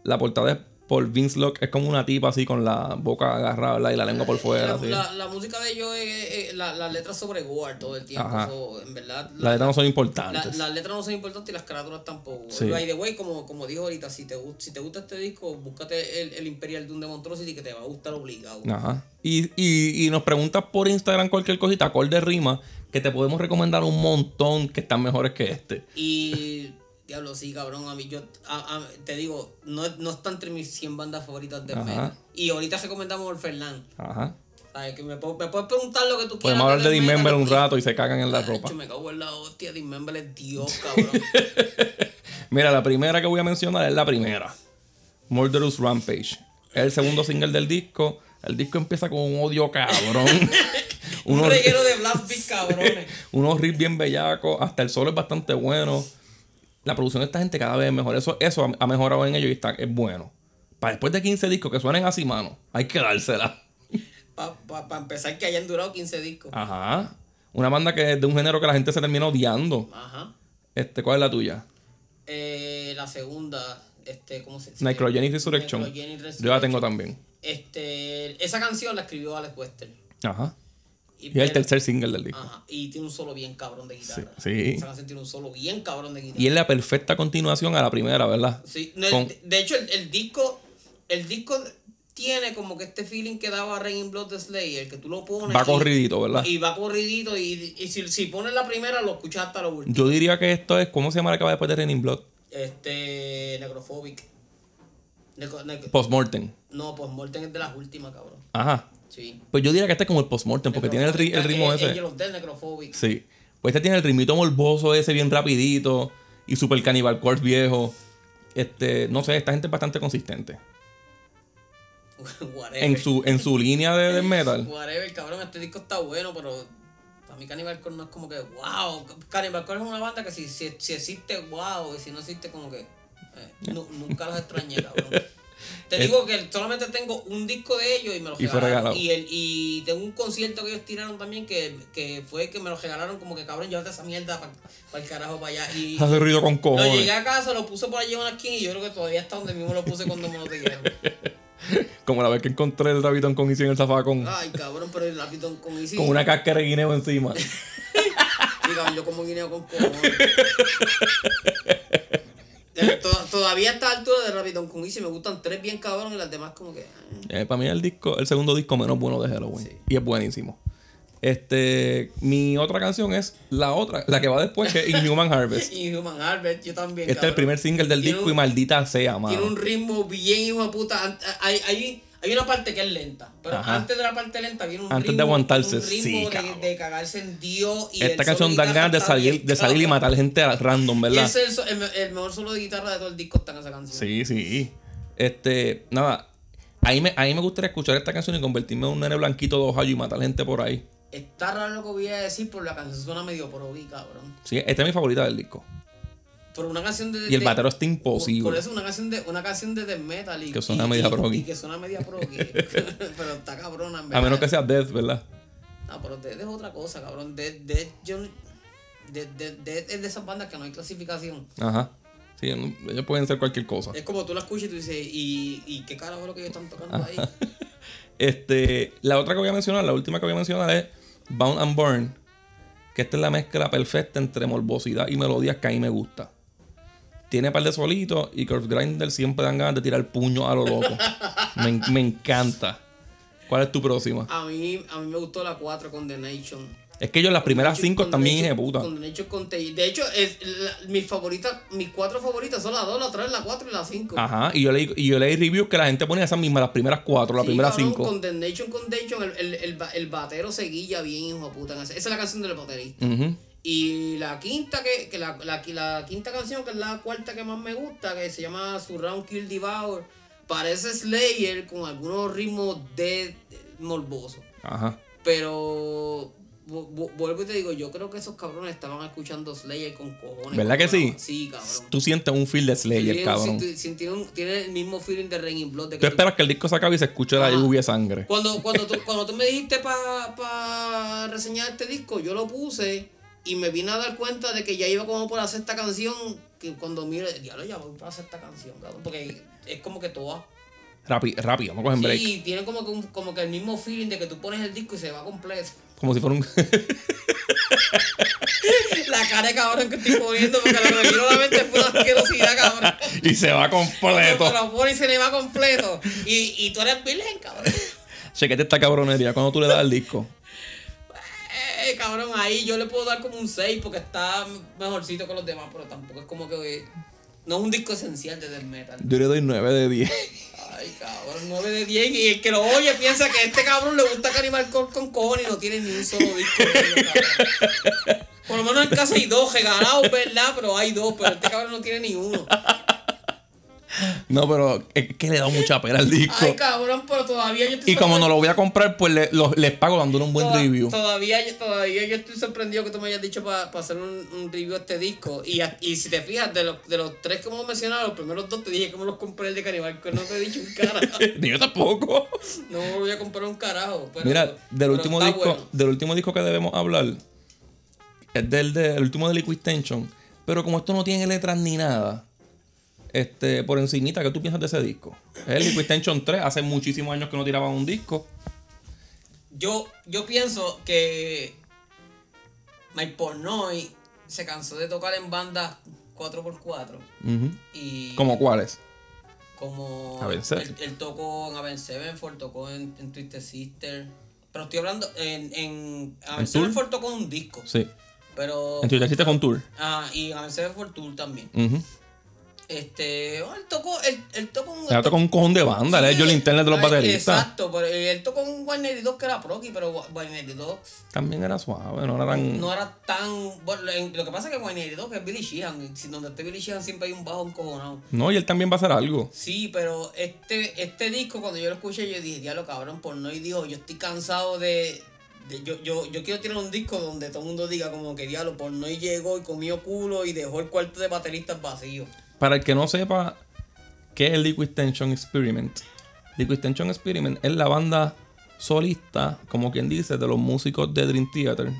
La portada es por Vince Locke. Es como una tipa así con la boca agarrada ¿verdad? y la lengua por fuera. La, así. la- la música de ellos es, es- la- las letras sobre Gore todo el tiempo. So, en verdad. Las letras no son importantes. las letras no son importantes y las carátulas tampoco. Sí. By the way, como, como dijo ahorita, si te, si te gusta este disco, búscate el, el Imperial Doom de Montrosity que te va a gustar obligado. Ajá. Y, y, y nos preguntas por Instagram cualquier cosita, acorde rima, que te podemos recomendar un montón que están mejores que este. Y diablo, sí, cabrón, a mí yo a- a- te digo, no, no está entre mis 100 bandas favoritas de metal. Y ahorita recomendamos el Fernán. Ajá. ¿Sabes? Que me, puedes preguntar lo que tú quieras. Podemos hablar de Dismember un rato y se cagan en la Ay, ropa. yo me cago en la hostia, Dismember es Dios, cabrón. Mira, la primera que voy a mencionar es la primera. Murderous Rampage. Es el segundo single del disco. El disco empieza con un odio cabrón. un unos, reguero de Blast Beat, cabrones. unos riffs bien bellacos. Hasta el solo es bastante bueno. La producción de esta gente cada vez es mejor. Eso, eso ha, mejorado en ellos y está, es bueno. Para después de 15 discos que suenen así, mano, hay que dársela. Para empezar, que hayan durado 15 discos. Ajá. Una banda que es de un género que la gente se termina odiando. Ajá. Este, ¿Cuál es la tuya? Eh, la segunda, este, ¿cómo se dice? Necrogenic Resurrection. Necrogenic Yo la tengo Resurrection. también. Este, esa canción la escribió Alex Wester. Ajá. Y, Y es el tercer single del disco. Ajá, y tiene un solo bien cabrón de guitarra. Sí, sí. Tiene un solo bien cabrón de guitarra. Y es la perfecta continuación a la primera, ¿verdad? Sí, no, Con- de, hecho, el, el disco, el disco tiene como que este feeling que daba Rain in Blood de Slayer, que tú lo pones. Va y- corridito, ¿verdad? Y va corridito, y, y si, si pones la primera, lo escuchas hasta lo último. Yo diría que esto es, ¿cómo se llama la que va después de Raining Blood? Este, Necrophobic. Necro- nec- Postmortem. no, Morten es de las últimas, cabrón. Ajá. Sí. Pues yo diría que este es como el postmortem, porque tiene el, ri- el ritmo ese. Necrophobic. Sí. Pues este tiene el ritmito morboso ese bien rapidito. Y super Cannibal Corpse viejo. Este, no sé, esta gente es bastante consistente. En su, en su línea de, de metal. Whatever, cabrón, este disco está bueno, pero para mí Cannibal Corpse no es como que wow. Cannibal Corpse es una banda que si, si, si existe, wow, y si no existe, como que eh, nu- nunca los extrañé, cabrón. Te El- digo que solamente tengo un disco de ellos y me lo Y fue regalaron. regalado. Y, el, y tengo un concierto que ellos tiraron también que, que fue que me lo regalaron como que cabrón, llévate esa mierda para el carajo para allá. Y Hace ruido con lo llegué cojones. a casa, lo puse por allí en una esquina y yo creo que todavía está donde mismo lo puse cuando me lo dieron. Como la vez que encontré el rabitón con Easy en el zafacón. Ay, cabrón, pero el lapitón con Easy. Con una cáscara de guineo encima. Diga, yo como guineo con cojones. Eh, to- Todavía a esta altura de Rapidón con Easy me gustan tres bien cabrón y las demás como que. eh. Eh, para mí es el disco, el segundo disco menos bueno de Halloween. Sí. Y es buenísimo. Este, mi otra canción es la otra, la que va después, que es Inhuman Harvest. Y Human Harvest, yo también. Este es el primer single del Tiene disco y maldita sea, mano. Tiene un ritmo bien hijo de puta. Hay, hay, hay una parte que es lenta. Pero Ajá. antes de la parte lenta viene un Antes de ritmo. aguantarse, un ritmo sí, de, cagarse en Dios. Y Esta canción guitarra ganas de salir, de salir y matar gente a random, Y ¿verdad? ese es el, mejor solo de guitarra de todo el disco está en esa canción. Sí, sí. Este, nada. Ahí me, ahí me gustaría escuchar esta canción y convertirme en un nene blanquito de Ohio y matar gente por ahí. Está raro lo que voy a decir, pero la canción suena medio probi, cabrón. Sí, esta es mi favorita del disco. Pero una canción de. Y el batero está Por imposible. eso una canción de una canción de death metal y Que suena y- media proggy. Y que suena media proggy. pero está cabrona, en A menos que sea Death, ¿verdad? No, pero Death es otra cosa, cabrón. Death, Death, yo Death, es de esas bandas que no hay clasificación. Ajá. Sí, ellos pueden ser cualquier cosa. Es como tú la escuchas y tú dices, ¿y, y qué carajo es lo que ellos están tocando ahí? Este, la otra que voy a mencionar, la última que voy a mencionar es Bound and Burn. Que esta es la mezcla perfecta entre morbosidad y melodías que a mí me gusta. Tiene par de solitos y Curve Grinder siempre dan ganas de tirar puño a lo loco. me, me encanta. ¿Cuál es tu próxima? A mí, a mí me gustó la 4 Condemnation. Es que yo las primeras cinco también dije puta. Condemnation con De hecho, es, la- mis favoritas, mis cuatro favoritas son las 2, la 3, la 4 y la 5. Ajá. Y yo leí, y yo leí reviews que la gente ponía esas mismas, las primeras cuatro, las primeras cinco. Condemnation, Condemnation, el, el, el, el batero seguilla bien, hijo de puta. Esa es la canción del baterista. Ujú. Y la quinta, que, que la, la, la quinta canción, que es la cuarta que más me gusta, que se llama Surround Kill Devour, parece Slayer con algunos ritmos de, de morboso. Ajá. Pero vu- vu- vuelvo y te digo, yo creo que esos cabrones estaban escuchando Slayer con cojones. ¿Verdad que sí? Sí, cabrón. Tú sientes un feel de Slayer, Sí, cabrón. sí, sí, tiene, un- tiene el mismo feeling de Rain in Blood. De Tú que esperas que el disco se acabe y se escuche la lluvia de sangre. Cuando, cuando, tú, cuando tú me dijiste para pa reseñar este disco, yo lo puse y me vine a dar cuenta de que ya iba como por la sexta canción. Que cuando miro, diablo, ya voy para la sexta canción, cabrón. Porque es como que toda. Rápido, rápido, vamos a coger break. Sí, tiene como que, un- como que el mismo feeling de que tú pones el disco y se va completo. Como si fuera un. La cara de cabrón que estoy poniendo, porque lo que me vino a la mente fue una asquerosidad, cabrón. y se va Se completo. lo pone y se le va completo. Y, y tú eres virgen, cabrón. Chequete esta cabronería cuando tú le das el disco. Eh, cabrón, ahí yo le puedo dar como un 6 porque está mejorcito que los demás, pero tampoco es como que. No es un disco esencial de death metal. Yo le doy 9 de 10. Ay, cabrón, 9 de 10. Y el que lo oye piensa que a este cabrón le gusta Cannibal Corpse con cojones y no tiene ni un solo disco. Por lo menos en casa hay dos regalados, ¿verdad? Pero hay dos, pero este cabrón no tiene ni uno. No, pero es que le da mucha pena al disco. Ay, cabrón, pero todavía yo estoy Y como no lo voy a comprar, pues le- les pago dándole un buen Toda- review. Todavía, yo- todavía yo estoy sorprendido que tú me hayas dicho para hacer un, un review de este disco. Y, a- y si te fijas, de los, de los tres que hemos mencionado, los primeros dos te dije que me los compré el de Canibal, que no te he dicho un carajo. Ni yo tampoco. No me voy a comprar un carajo. Pero, Mira, del último disco, bueno. del último disco que debemos hablar es del de- el último de Liquid Tension. Pero como esto no tiene letras ni nada, este, por encimita, ¿qué tú piensas de ese disco? Es el Liquid Tension 3, hace muchísimos años que no tiraban un disco. Yo, yo pienso que Mike Pornoy se cansó de tocar en bandas 4x4. Ujú. Y ¿Como cuáles? como él, él tocó en Avenged Sevenfold, tocó en, en Twisted Sister. Pero estoy hablando, en, en Tour? Sevenfold tocó un disco. Sí. Pero. En Twitter hiciste con Tour. Ah, y en Avenged Sevenfold Tour también. Ujú. Este. oh, él tocó. Él, él tocó un. Él tocó un cojón de banda, él es yo el internet de los bateristas. Exacto, pero él tocó un 192 que era proqui, pero 192 También era suave, no era tan. no era tan. Bueno, en- lo que pasa es que 192 que es Billy Sheehan, si donde esté Billy Sheehan siempre hay un bajo encojonado. No, y él también va a hacer algo. Sí, pero este, este disco, cuando yo lo escuché, yo dije, diablo cabrón, por no y dijo, yo estoy cansado de. de- yo, yo, yo quiero tirar un disco donde todo el mundo diga como que diablo, por no y llegó y comió culo y dejó el cuarto de bateristas vacío. Para el que no sepa qué es Liquid Tension Experiment, Liquid Tension Experiment es la banda solista, como quien dice, de los músicos de Dream Theater.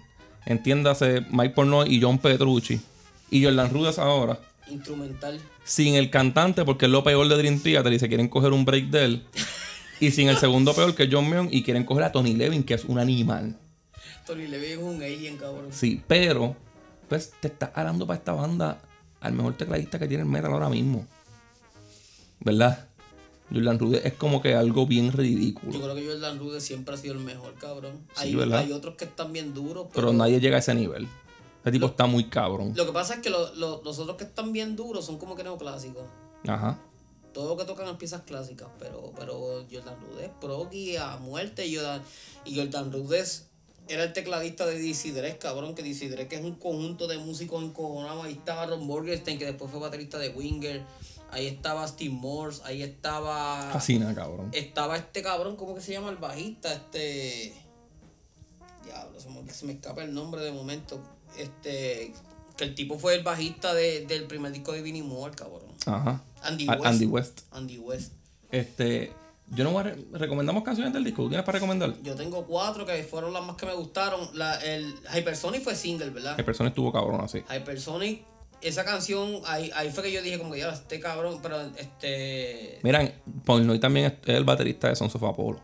Entiéndase Mike Pornoy y John Petrucci. Y Jordan Rudess ahora. Instrumental. Sin el cantante, porque es lo peor de Dream Theater y se quieren coger un break de él. Y sin el segundo peor, que es John Meon, y quieren coger a Tony Levin, que es un animal. Tony Levy es un alien, cabrón. Sí, pero pues te estás arando para esta banda al mejor tecladista que tiene el metal ahora mismo. ¿Verdad? Jordan Rudess es como que algo bien Yo ridículo. creo que Jordan Rude siempre ha sido el mejor, cabrón. Sí, hay, ¿verdad? hay otros que están bien duros, Pero nadie llega a ese nivel. Ese tipo está muy cabrón. Lo que pasa es que lo- lo- los otros que están bien duros son como que neoclásicos. Ajá. Todo lo que tocan es piezas clásicas, pero, pero Jordan Rudess, Proggy a muerte, y Jordan, y Jordan Rudess era el tecladista de DC Dress, cabrón, que DC Dress que es un conjunto de músicos encojonados. Ahí estaba Ron Borgerstein, que después fue baterista de Winger. Ahí estaba Steve Morse, ahí estaba... Fascina, cabrón. Estaba este cabrón, ¿cómo que se llama el bajista? Este. Diablo, se me, se me escapa el nombre de momento. Este. Que el tipo fue el bajista de- del primer disco de Vinnie Moore, cabrón. Ajá. Andy West. Andy West. Andy West. Este. Yo no voy a. re- ¿Recomendamos canciones del disco? ¿Tú ¿Tienes para recomendar? Yo tengo cuatro que fueron las más que me gustaron. La, el Hypersonic fue single, ¿verdad? El persona estuvo cabrón así. Hypersonic, esa canción, ahí, ahí fue que yo dije como que ya este cabrón, pero este. Miran, Pornoy también es el baterista de Sons of Apollo.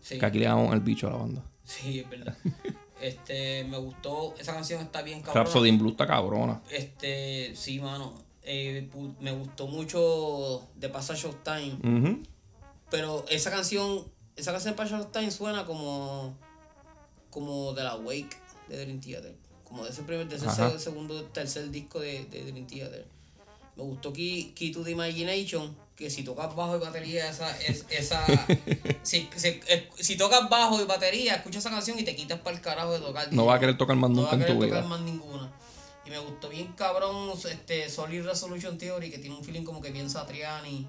Sí. Que aquí le damos el bicho a la banda. Sí, es verdad. este, me gustó, esa canción está bien cabrón. Rhapsody in Blue está cabrona. Este, sí, mano. Eh, me gustó mucho The Passage of Time. Pero esa canción, esa canción de Passage of Time suena como. como de la Wake de Dream Theater. Como de ese primer, de ese Ajá. segundo, tercer disco de, de Dream Theater. Me gustó Key, Key to the Imagination, que si tocas bajo y batería, esa, es, esa si, si, si tocas bajo y batería, escuchas esa canción y te quitas para el carajo de tocar. No vas a querer tocar más No nunca va a en querer tu tocar vida. más ninguna. Y me gustó bien cabrón este Solid Resolution Theory, que tiene un feeling como que bien Satriani.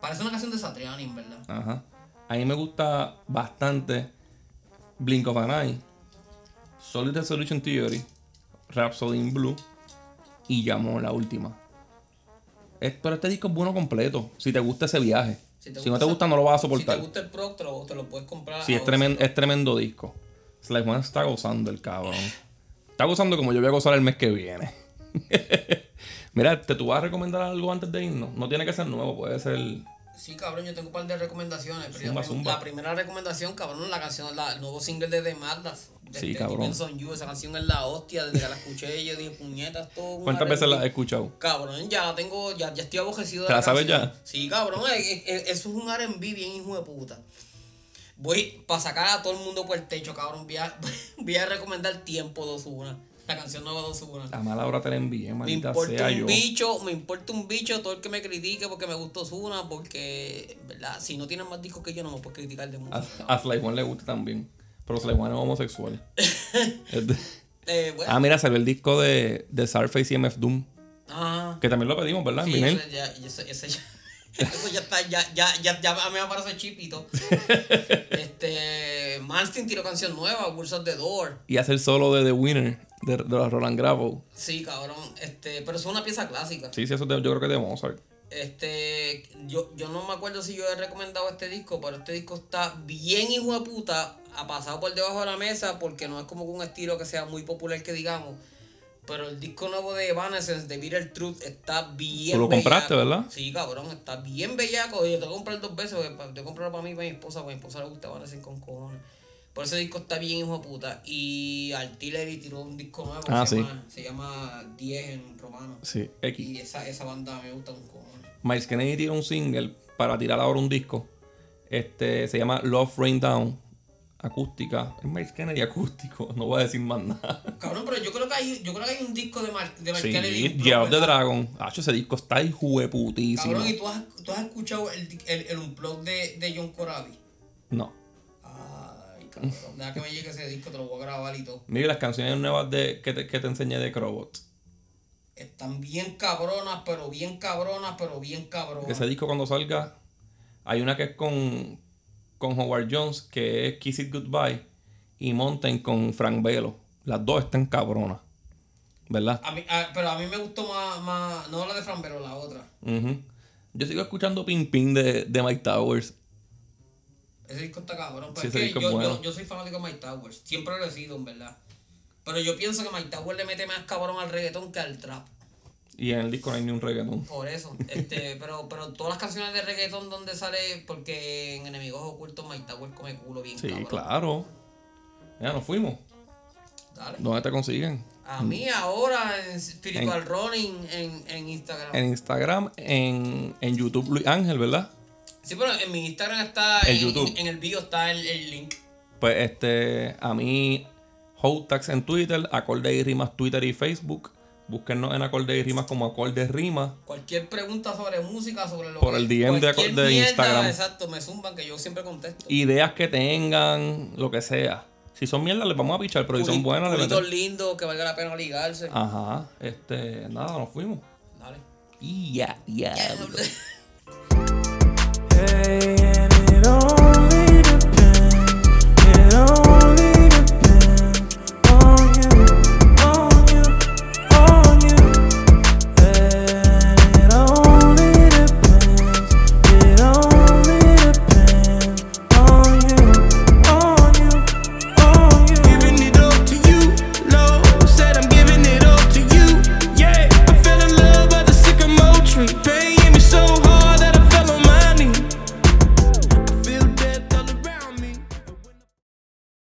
Parece una canción de Satriani, en verdad. Ajá. A mí me gusta bastante Blink of an Eye. Solid Resolution Theory, Rhapsody in Blue y llamó la última. Es- pero este disco es bueno completo, si te gusta ese viaje. Si, no te esa- gusta, no lo vas a Si soportar. te gusta el Pro, te lo, te lo puedes comprar. Sí, es a tremendo, es tremendo disco. Slice One está gozando el cabrón. Está gozando como yo voy a gozar el mes que viene. Mira, ¿te tú vas a recomendar algo antes de irnos? No tiene que ser nuevo, puede ser. Sí, cabrón, yo tengo un par de recomendaciones. Pero Zumba, la, zumba. la primera recomendación, cabrón, la canción, la, el nuevo single de The Madness. de Sí, este cabrón. You, esa canción es la hostia. Desde que la escuché, yo dije, puñetas, todo. ¿Cuántas veces la has escuchado? Cabrón, ya la tengo, ya, ya estoy abojecido de ¿Te la sabes canción. ya? Sí, cabrón, eso es un R&B bien hijo de puta. Voy para sacar a todo el mundo por el techo, cabrón. Voy a, voy a recomendar Tiempo 2-1. La canción nueva 2-1. A mala hora te la envié, Me maldita importa sea un yo. bicho, me importa un bicho todo el que me critique porque me gustó Zuna, porque, ¿verdad? Si no tienes más discos que yo, no me puedes criticar de música. A, a Slice One le gusta también. Pero Slice One es homosexual. De- Eh, bueno, Ah, mira, salió el disco de, de Surface y MF Doom. ajá. Que también lo pedimos, ¿verdad? Sí, ese ya, ese, ese ya, eso ya está, ya, ya, ya, ya me parece chipito. este, Malstein tiró canción nueva, Words of the Door. Y hace el solo de The Winner de, de la Roland Gravel. Sí, cabrón, este, pero es una pieza clásica. Sí, sí, eso de- yo creo que es de Mozart. Este, yo, yo no me acuerdo si yo he recomendado este disco, pero este disco está bien hijo de puta, ha pasado por debajo de la mesa porque no es como un estilo que sea muy popular que digamos. Pero el disco nuevo de Evanescence, de Bitter Truth, está bien Tú lo compraste. ¿verdad? Sí, cabrón, está bien bellaco. Yo tengo que comprar dos veces, que comprarlo para mí para mi esposa, porque a mi esposa le gusta Evanescence con cojones. Por ese disco está bien hijo de puta. Y Artillery tiró un disco nuevo, Ah, se, sí. llama, se llama 10 en romano. Sí, X. Y esa, esa banda me gusta un cojones. Miles Kennedy tiró un single para tirar ahora un disco. Este se llama Love Rain Down. Acústica. Es Miles Kennedy acústico. No voy a decir más nada. Cabrón, pero yo creo que hay, yo creo que hay un disco de Mar, de Mark Sí, Kennedy, Year of the. Dragon. Ah, ese disco está hijueputísimo. Cabrón, ¿y tú has, tú has escuchado el, el, el unplug de, de John Corabi? No. Cabrón, deja que me llegue ese disco, te lo voy a grabar y todo. Mira las canciones nuevas de, que, te, que te enseñé de Crobot. Están bien cabronas, pero bien cabronas, pero bien cabronas. Ese disco cuando salga, hay una que es con, con Howard Jones, que es Kiss It Goodbye, y Mountain con Frank Velo. Las dos están cabronas. ¿Verdad? A mí, a- pero a mí me gustó más, más, no la de Fran, pero la otra. Ujú. Yo sigo escuchando Ping Ping de, de Mike Towers. Ese disco está cabrón. Pero Sí, es que yo, bueno. yo, yo soy fanático de Mike Towers. Siempre lo he sido, en verdad. Pero yo pienso que Mike Towers le mete más cabrón al reggaetón que al trap. Y en el disco no hay ni un reggaetón. Por eso, este, pero, pero todas las canciones de reggaetón donde sale, porque en Enemigos Ocultos Mike Tower come culo bien Sí, cabrón. claro. Ya nos fuimos. Dale. ¿Dónde te consiguen? A mí ahora en Spiritual Running en, en Instagram. En Instagram, en, en YouTube, Luis Ángel, ¿verdad? Sí, pero en mi Instagram está, En en, YouTube. en el bio está el, el link. Pues este, a mí, Hotax en Twitter, Acorde y Rimas Twitter y Facebook. Búsquennos en Acorde y Rimas como Acorde Rimas. Cualquier pregunta sobre música, sobre lo Por que el DM de- cualquier de mierda, Instagram. Exacto, me zumban que yo siempre contesto. Ideas que tengan, lo que sea. Si son mierdas, les vamos a pichar, pero si son buenas, les culitos metemos. lindos que valga la pena ligarse. Ajá, este, nada, nos fuimos. Dale. Y ya. Ya, say, and it only depends. It only